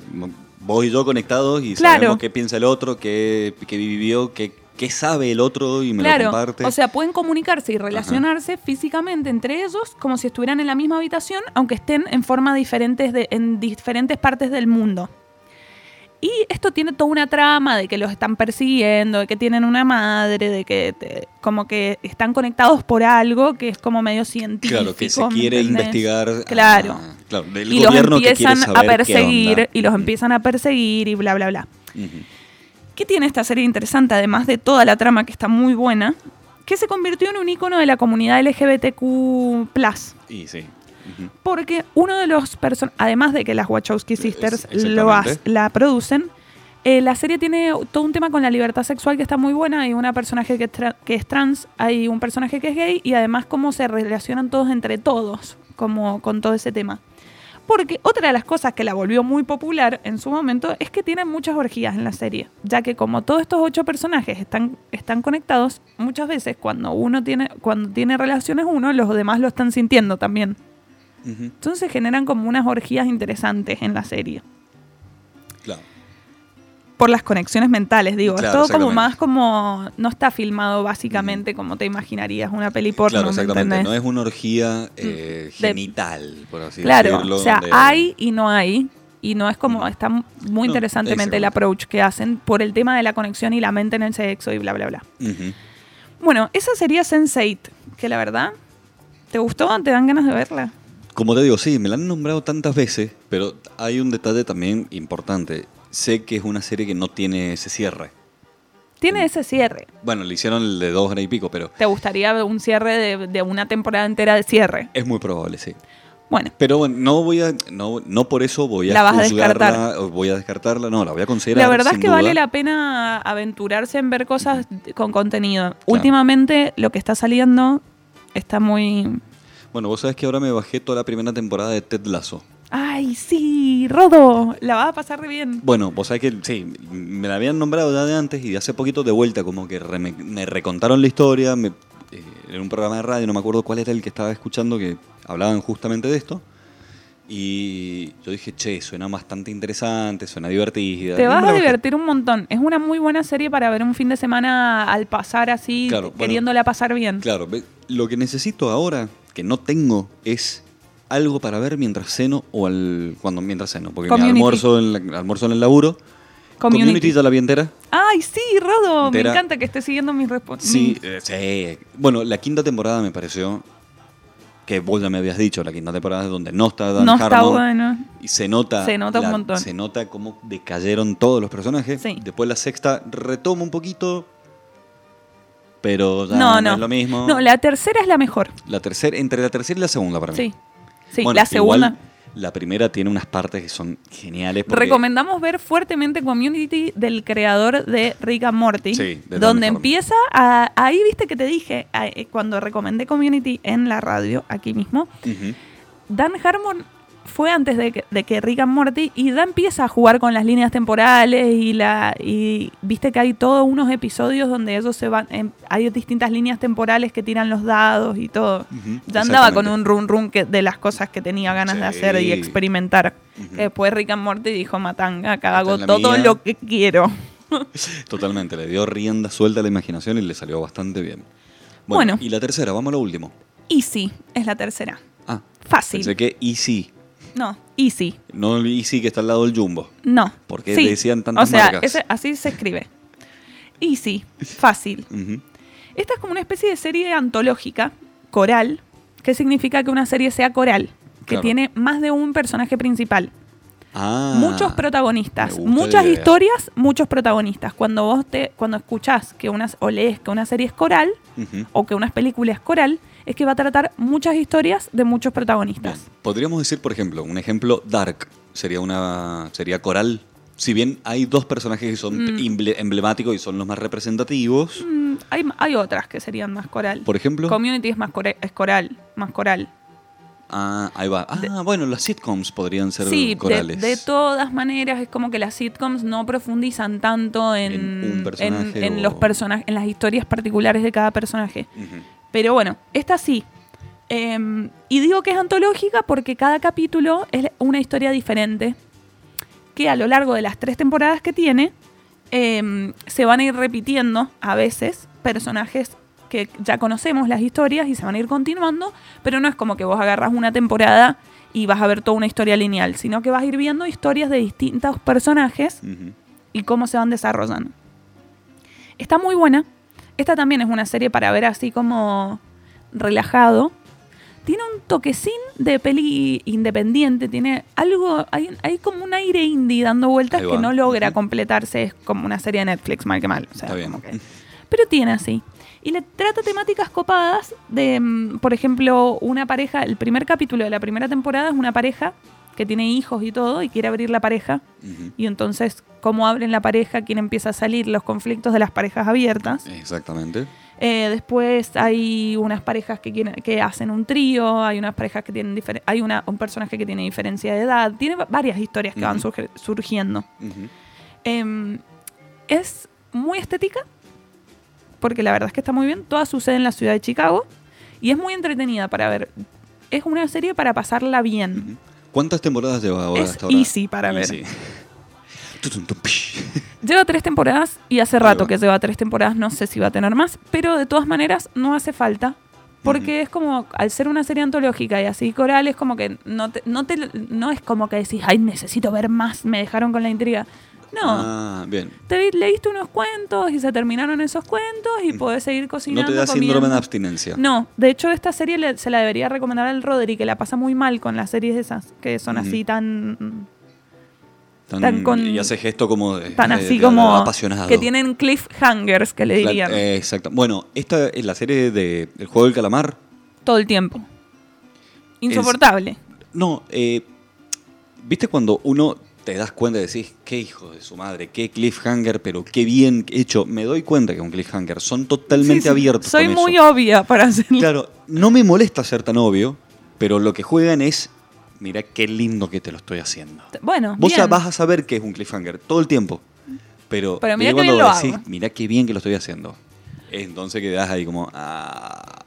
vos y yo conectados y Claro. sabemos qué piensa el otro, qué, qué vivió, qué, qué sabe el otro y me lo comparte. o sea, pueden comunicarse y relacionarse físicamente entre ellos como si estuvieran en la misma habitación, aunque estén en forma diferentes de, en diferentes partes del mundo. Y esto tiene toda una trama de que los están persiguiendo, de que tienen una madre, de que te- como que están conectados por algo que es como medio científico. claro, que se ¿me quiere entendés? investigar. Claro. ah, claro, del y los gobierno quiere empiezan a saber perseguir y los empiezan a perseguir y bla bla bla. ¿Qué tiene esta serie interesante además de toda la trama que está muy buena? Que se convirtió en un icono de la comunidad LGBTQ+. Y sí. Porque uno de los personajes, además de que las Wachowski Sisters lo la producen, eh, la serie tiene todo un tema con la libertad sexual que está muy buena. Hay una personaje que, que es trans, hay un personaje que es gay y además cómo se relacionan todos entre todos, como con todo ese tema. Porque otra de las cosas que la volvió muy popular en su momento es que tienen muchas orgías en la serie, ya que como todos estos ocho personajes están, están conectados, muchas veces cuando uno tiene, cuando tiene relaciones uno, los demás lo están sintiendo también. Ujú. Entonces generan como unas orgías interesantes en la serie. Claro. Por las conexiones mentales, digo. Claro, es todo como más como. No está filmado básicamente como te imaginarías una peli porno, Claro, ¿me exactamente. No es una orgía eh, De- genital, por así claro, decirlo. o sea, hay y no hay. Y no es como. Está muy No, interesantemente el approach que hacen por el tema de la conexión y la mente en el sexo y bla, bla, bla. Ujú. Bueno, esa sería Sense8, que la verdad. ¿Te gustó? ¿Te dan ganas de verla? Como te digo, sí, me la han nombrado tantas veces, pero hay un detalle también importante. Sé que es una serie que no tiene ese cierre. Tiene ese cierre. Bueno, le hicieron el de dos horas y pico, pero ¿Te gustaría un cierre de, de una temporada entera de cierre? es muy probable, sí. Bueno, Pero bueno, no voy a, no, no por eso voy a La vas a descartar. voy a descartarla, no, la voy a considerar. La verdad es que duda. vale la pena aventurarse en ver cosas con contenido. Últimamente lo que está saliendo está muy... Bueno, vos sabés que ahora me bajé toda la primera temporada de Ted Lasso. ¡Ay, sí! Rodo, la vas a pasar re bien. Bueno, vos sabés que sí, me la habían nombrado ya de antes y de hace poquito de vuelta, como que re- me, me recontaron la historia, me, eh, en un programa de radio, no me acuerdo cuál era el que estaba escuchando, que hablaban justamente de esto. Y yo dije, che, suena bastante interesante, suena divertida. Te vas a divertir un montón. Es una muy buena serie para ver un fin de semana al pasar así, Claro, bueno. queriéndola pasar bien. Claro, lo que necesito ahora, que no tengo, es algo para ver mientras ceno o al, cuando mientras ceno. Porque mi almuerzo en, la- almuerzo en el laburo. Community. Community ya la vi entera. Ay, sí, Rodo, Entera. me encanta que estés siguiendo mis respuestas. Sí, eh, sí. Bueno, la quinta temporada me pareció que vos ya me habías dicho, la quinta temporada es donde no está Dan No está bueno. Y se nota. Se nota un montón. Se nota cómo decayeron todos los personajes. Sí. Después la sexta retoma un poquito. Pero ya No, no, no. es lo mismo. No, la tercera es la mejor. La tercera, entre la tercera y la segunda para mí. Sí. Sí, Bueno, la segunda. igual, la primera tiene unas partes que son geniales. porque- Recomendamos ver fuertemente Community del creador de Rick and Morty. Sí, donde empieza a. Ahí viste que te dije, a- eh, cuando recomendé Community en la radio, aquí mismo. Dan Harmon fue antes de que, de que Rick and Morty y Dan empieza a jugar con las líneas temporales y la y viste que hay todos unos episodios donde ellos se van en- hay distintas líneas temporales que tiran los dados y todo. Ya andaba con un run run que, de las cosas que tenía ganas de hacer y experimentar. Que después Rick and Morty dijo, Matanga, acá hago todo mía". lo que quiero. Totalmente, le dio rienda suelta a la imaginación y le salió bastante bien. Bueno. Y la tercera, vamos a lo último. Easy es la tercera. Ah, Fácil. pensé que Easy. No, easy. No el Easy que está al lado del Jumbo. No. ¿Por qué decían tantas O sea, marcas? ese- así se escribe. Easy, fácil. Esta es como una especie de serie antológica, coral. ¿Qué significa que una serie sea coral? Que Claro. tiene más de un personaje principal. Ah, muchos protagonistas, muchas historias, muchos protagonistas. Cuando vos te, cuando escuchás que unas, o lees que una serie es coral, o que una película es coral, es que va a tratar muchas historias de muchos protagonistas. Bien. Podríamos decir, por ejemplo, un ejemplo, Dark sería una sería coral. Si bien hay dos personajes que son Mm. emble- emblemáticos y son los más representativos, Mm, hay, hay otras que serían más coral. por ejemplo, Community es más es coral, más coral. Ah, ahí va. Ah, bueno, las sitcoms podrían ser Sí, de, corales. de todas maneras es como que las sitcoms no profundizan tanto en, En un personaje en- los personajes, en las historias particulares de cada personaje. Pero bueno, esta sí. Em, y digo que es antológica porque cada capítulo es una historia diferente. Que a lo largo de las tres temporadas que tiene, em, se van a ir repitiendo a veces personajes que ya conocemos las historias y se van a ir continuando, pero no es como que vos agarras una temporada y vas a ver toda una historia lineal, sino que vas a ir viendo historias de distintos personajes y cómo se van desarrollando. Está muy buena. Esta también es una serie para ver así como relajado. Tiene un toquecín de peli independiente, tiene algo, hay, hay como un aire indie dando vueltas que no logra completarse, es como una serie de Netflix, mal que mal. o sea, Está bien. como que- pero tiene así. Y le trata temáticas copadas de, mm, por ejemplo, una pareja, el primer capítulo de la primera temporada es una pareja que tiene hijos y todo y quiere abrir la pareja. Y entonces, cómo abren la pareja, quién empieza a salir, los conflictos de las parejas abiertas. Exactamente. Eh, después hay unas parejas que, quieren- que hacen un trío, hay unas parejas que tienen hay una, un personaje que tiene diferencia de edad, tiene va- varias historias que van surgiendo. Em, es muy estética, porque la verdad es que está muy bien. Toda sucede en la ciudad de Chicago y es muy entretenida para ver. Es una serie para pasarla bien. ¿Cuántas temporadas lleva ahora Es hasta ahora? easy para ver. Easy. Lleva tres temporadas y hace rato que lleva tres temporadas, no sé si va a tener más, pero de todas maneras no hace falta. Porque es como, al ser una serie antológica y así coral, es como que no, te, no, te, no es como que decís, ay, necesito ver más, me dejaron con la intriga. No, Ah, bien. te leíste unos cuentos y se terminaron esos cuentos y podés seguir No cocinando. te da síndrome de abstinencia. No, de hecho esta serie le- se la debería recomendar al Rodri, que la pasa muy mal con las series esas, que son así tan Tan- tan con- y hace gesto como de, tan de- así de- como apasionado. que tienen cliffhangers que le dirían eh, exacto. Bueno, esta es la serie de El juego del calamar. todo el tiempo. Insoportable. No, eh, ¿viste cuando uno te das cuenta y decís, qué hijo de su madre, qué cliffhanger, pero qué bien hecho? Me doy cuenta que es un cliffhanger. Son totalmente Sí, sí. abiertos. Soy con muy eso. obvia para hacerlo. Claro, no me molesta ser tan obvio, pero lo que juegan es, mira qué lindo que te lo estoy haciendo. Bueno, Vos bien. vas a saber que es un cliffhanger todo el tiempo. Pero, Pero qué cuando lo decís, mirá qué bien que lo estoy haciendo. Entonces quedás ahí como, ah,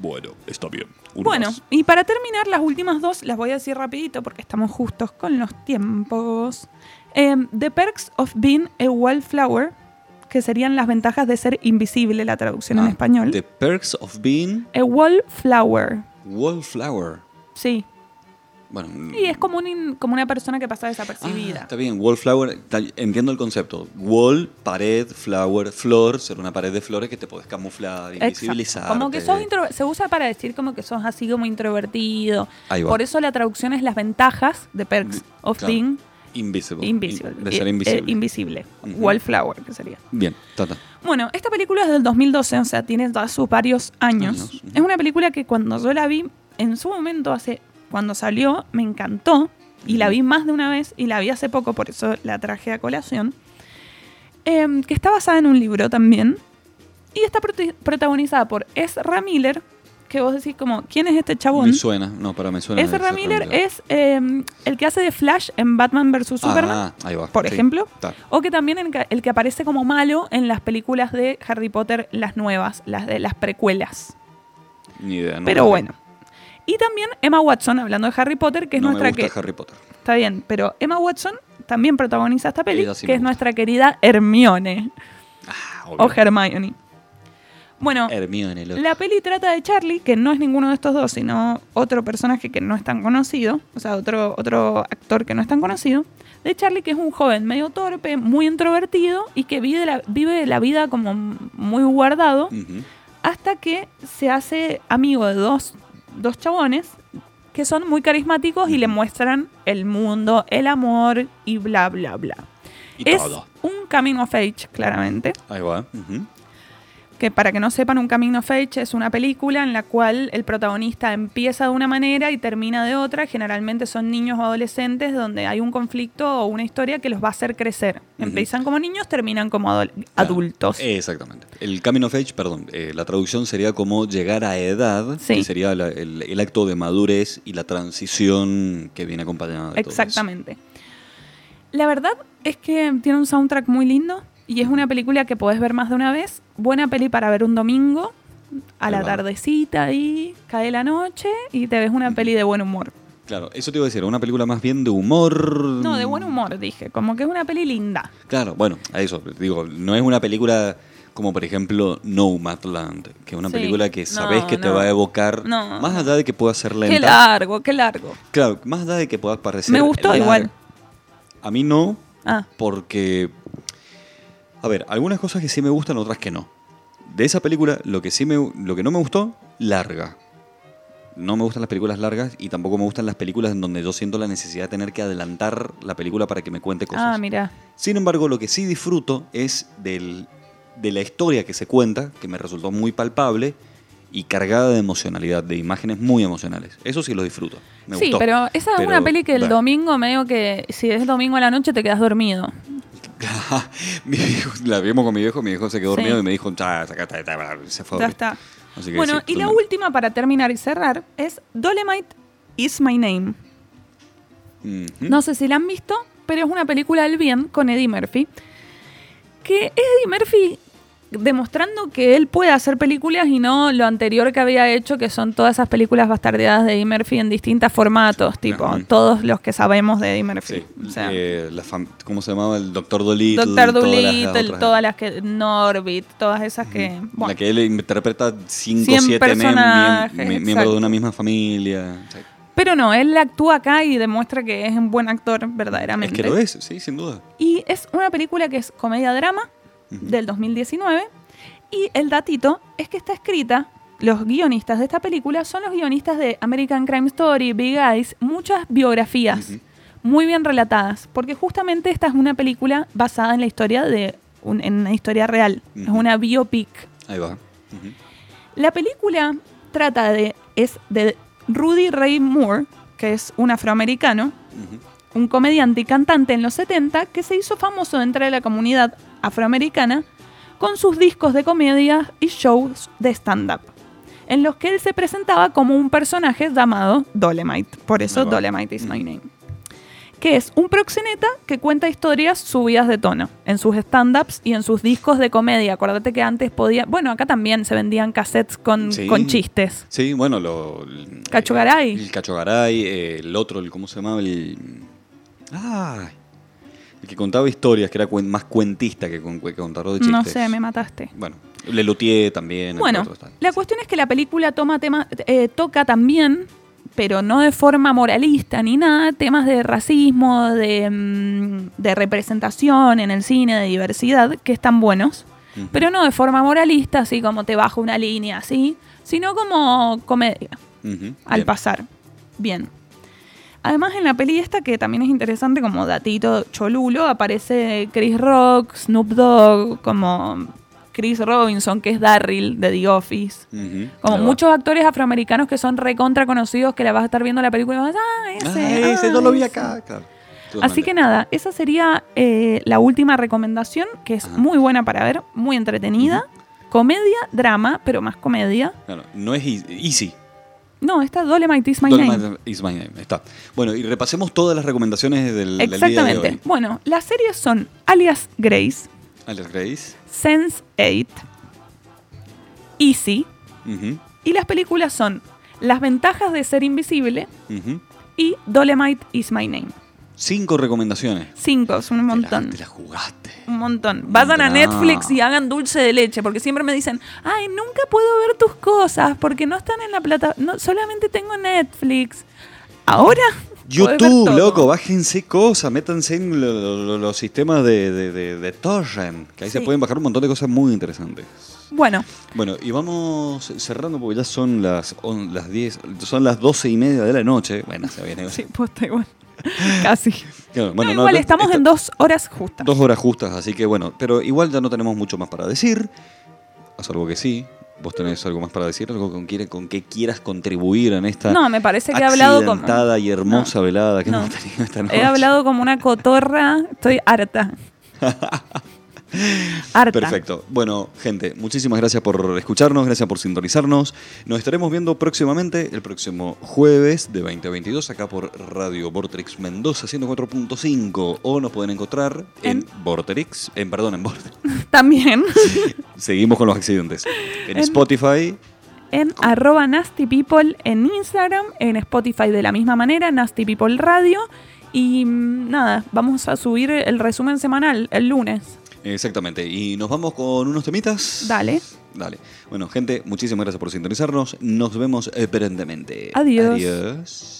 Bueno, está bien. Bueno, y para terminar, las últimas dos las voy a decir rapidito porque estamos justos con los tiempos. Em, The Perks of Being a Wallflower, que serían las ventajas de ser invisible, la traducción en Ah, español. The Perks of Being A Wallflower, Wallflower. sí. Bueno, Y es como, un como una persona que pasa Ah, desapercibida. está bien, wallflower, entiendo el concepto. Wall, pared, flower, flor, ser una pared de flores que te puedes camuflar, invisibilizar. Como que sos se usa para decir como que sos así como introvertido. Por eso la traducción es las ventajas de perks of Claro. being Invisible. invisible. De ser Eh, invisible. eh, invisible. Ujú. Wallflower, que sería. Bien, tata. Bueno, esta película es del 2012, o sea, tiene ya sus varios años. Es una película que cuando yo la vi, en su momento, hace cuando salió, me encantó. Y la vi más de una vez y la vi hace poco, por eso la traje a colación. Em, que está basada en un libro también. Y está protagonizada por Ezra Miller, que vos decís como, ¿quién es este chabón? Me suena, no, para me suena. Ezra Ezra Miller es em, el que hace de Flash en Batman vs. Superman Ah, ahí va. por sí, ejemplo. o que también el que, el que aparece como malo en las películas de Harry Potter, las nuevas, las de las precuelas. Ni idea. no pero bueno. Y también Emma Watson, hablando de Harry Potter, que es no nuestra me gusta que Harry Potter. está bien, pero Emma Watson también protagoniza esta peli, sí que es nuestra querida Hermione. Ah, o Hermione. Bueno, Hermione, la peli trata de Charlie, que no es ninguno de estos dos, sino otro personaje que no es tan conocido, o sea, otro, otro actor que no es tan conocido, de Charlie, que es un joven medio torpe, muy introvertido y que vive la, vive la vida como muy guardado, hasta que se hace amigo de dos, dos chabones que son muy carismáticos y le muestran el mundo, el amor y bla, bla, bla. Y es todo. un coming of age, claramente. Ahí va. Que para que no sepan, un Camino Age es una película en la cual el protagonista empieza de una manera y termina de otra. Generalmente son niños o adolescentes donde hay un conflicto o una historia que los va a hacer crecer. Empiezan como niños, terminan como adol- adultos. Exactamente. El of age, perdón, eh, la traducción sería como llegar a edad, Sí. que sería la- el, el acto de madurez y la transición que viene acompañada de todo eso. Exactamente. La verdad es que tiene un soundtrack muy lindo y es una película que podés ver más de una vez. Buena peli para ver un domingo a Ahí la tardecita y cae la noche y te ves una peli de buen humor. Claro, eso te iba a decir, una película más bien de humor. No, de buen humor, dije. Como que es una peli linda. Claro, bueno, a eso, digo, no es una película como por ejemplo Nomadland, que es una Sí. película que No, sabes que te no. va a evocar, No. más allá de que pueda ser lenta. Qué largo, qué largo. Claro, más allá de que pueda parecer. Me gustó larga. igual. A mí no, Ah, porque. A ver, algunas cosas que sí me gustan, otras que no. De esa película, lo que sí me, lo que no me gustó, larga. No me gustan las películas largas y tampoco me gustan las películas en donde yo siento la necesidad de tener que adelantar la película para que me cuente cosas. ah mira. Sin embargo, lo que sí disfruto es del, de la historia que se cuenta, que me resultó muy palpable y cargada de emocionalidad, de imágenes muy emocionales. Eso sí lo disfruto. Me sí, gustó. pero esa es Pero, una peli que el bueno. domingo medio que, si es domingo a la noche, te quedas dormido. Mi viejo- la vimos con mi viejo, mi viejo se quedó dormido y me dijo, "Ya, sacate, ya, se fue. Ya dormir". está. Así que Bueno, sí, y la última para terminar y cerrar es Dolemite is my name. No sé si la han visto, pero es una película del bien con Eddie Murphy. Que Eddie Murphy demostrando que él puede hacer películas y no lo anterior que había hecho, que son todas esas películas bastardeadas de Eddie Murphy en distintos formatos, tipo Ajá. todos los que sabemos de Eddie Murphy. Sí, O sea, eh, la ¿cómo se llamaba? El Doctor Dolittle. Doctor todas las Dolittle, todas las que. Norbit, todas esas que. Bueno, La que él interpreta 5 Cien o 7 personajes, miembros de una misma familia. Sí. Pero no, él actúa acá y demuestra que es un buen actor, verdaderamente. Es que lo es, sí, sin duda. Y es una película que es comedia-drama Del 2019. Y el datito es que está escrita, los guionistas de esta película son los guionistas de American Crime Story, Big Eyes, muchas biografías muy bien relatadas, porque justamente esta es una película basada en la historia de un- en una historia real, es una biopic. Ahí va. La película trata de es de Rudy Ray Moore, que es un afroamericano, un comediante y cantante en los 70 que se hizo famoso dentro de la comunidad afroamericana con sus discos de comedia y shows de stand-up, en los que él se presentaba como un personaje llamado Dolemite, por eso. Dolemite is my name. que es un proxeneta que cuenta historias subidas de tono en sus stand-ups y en sus discos de comedia. Acuérdate que antes podía. Bueno, acá también se vendían cassettes con, Sí. con chistes. Sí, bueno, lo. el- Cachogaray. El Cachogaray, eh, el otro, el, ¿cómo se llamaba? El. Ah, el que contaba historias, que era cuen- más cuentista que, con, que contador de chistes. No sé, me mataste. Bueno, Lelutier también. Bueno, la cuestión es que la película toma tema, eh, toca también, pero no de forma moralista ni nada, temas de racismo, de, mm, de representación en el cine, de diversidad, que están buenos, pero no de forma moralista, así como te bajo una línea así, sino como comedia al bien. pasar. Bien. Además, en la peli esta, que también es interesante como datito cholulo, aparece Chris Rock, Snoop Dogg, como Chris Robinson, que es Darryl de The Office. Como ahí va. muchos actores afroamericanos que son recontra conocidos, que la vas a estar viendo la película y vas, ah, ese. Ah, ese ah, no lo vi ese". acá. claro. Así que nada, esa sería eh, la última recomendación, que es Ajá. muy buena para ver, muy entretenida. Comedia, drama, pero más comedia. Claro, no es easy. No, esta Dolemite is my Dolemite name. is my name, Está. Bueno, y repasemos todas las recomendaciones del, del día de Exactamente. hoy. Bueno, las series son Alias Grace, Alex Grace. Sense 8, Easy, Ujú, y las películas son Las ventajas de ser invisible ujú. y Dolemite is my name. Cinco recomendaciones. Cinco, es un Te la- montón. Te la jugaste. Un montón. Vayan a. Netflix y hagan dulce de leche, porque siempre me dicen, ay, nunca puedo ver tus cosas, porque no están en la plata, no, solamente tengo Netflix. Ahora, YouTube, loco, bájense cosas, métanse en lo- lo- los sistemas de, de, de- de torrent, que ahí se pueden bajar un montón de cosas muy interesantes. Bueno, Bueno, y vamos cerrando porque ya son las, on- las 10, son las 12 y media de la noche. Bueno, se viene. sí, posta igual. Casi. No, bueno, no, igual no, estamos esta- en dos horas justas. Dos horas justas, así que bueno, pero igual ya no tenemos mucho más para decir. A salvo que sí. Vos tenés algo más para decir, algo con, quiere- con que quieras contribuir en esta No, me parece que he hablado y hermosa velada que no. hemos tenido esta noche. He hablado como una cotorra. Estoy harta. harta. Perfecto. Bueno, gente, muchísimas gracias por escucharnos, gracias por sintonizarnos. Nos estaremos viendo próximamente, el próximo jueves de 2022, acá por Radio Vorterix Mendoza 104.5. O nos pueden encontrar en, En- Vorterix, en perdón, en Vorterix. También Seguimos con los accidentes. En, En- Spotify, en arroba Nasty People en Instagram, en Spotify de la misma manera, Nasty People Radio. Y mm, nada, vamos a subir el resumen semanal el lunes. Exactamente. Y nos vamos con unos temitas. Dale. Dale. Bueno, gente, muchísimas gracias por sintonizarnos. Nos vemos eh, perennemente. Adiós. Adiós.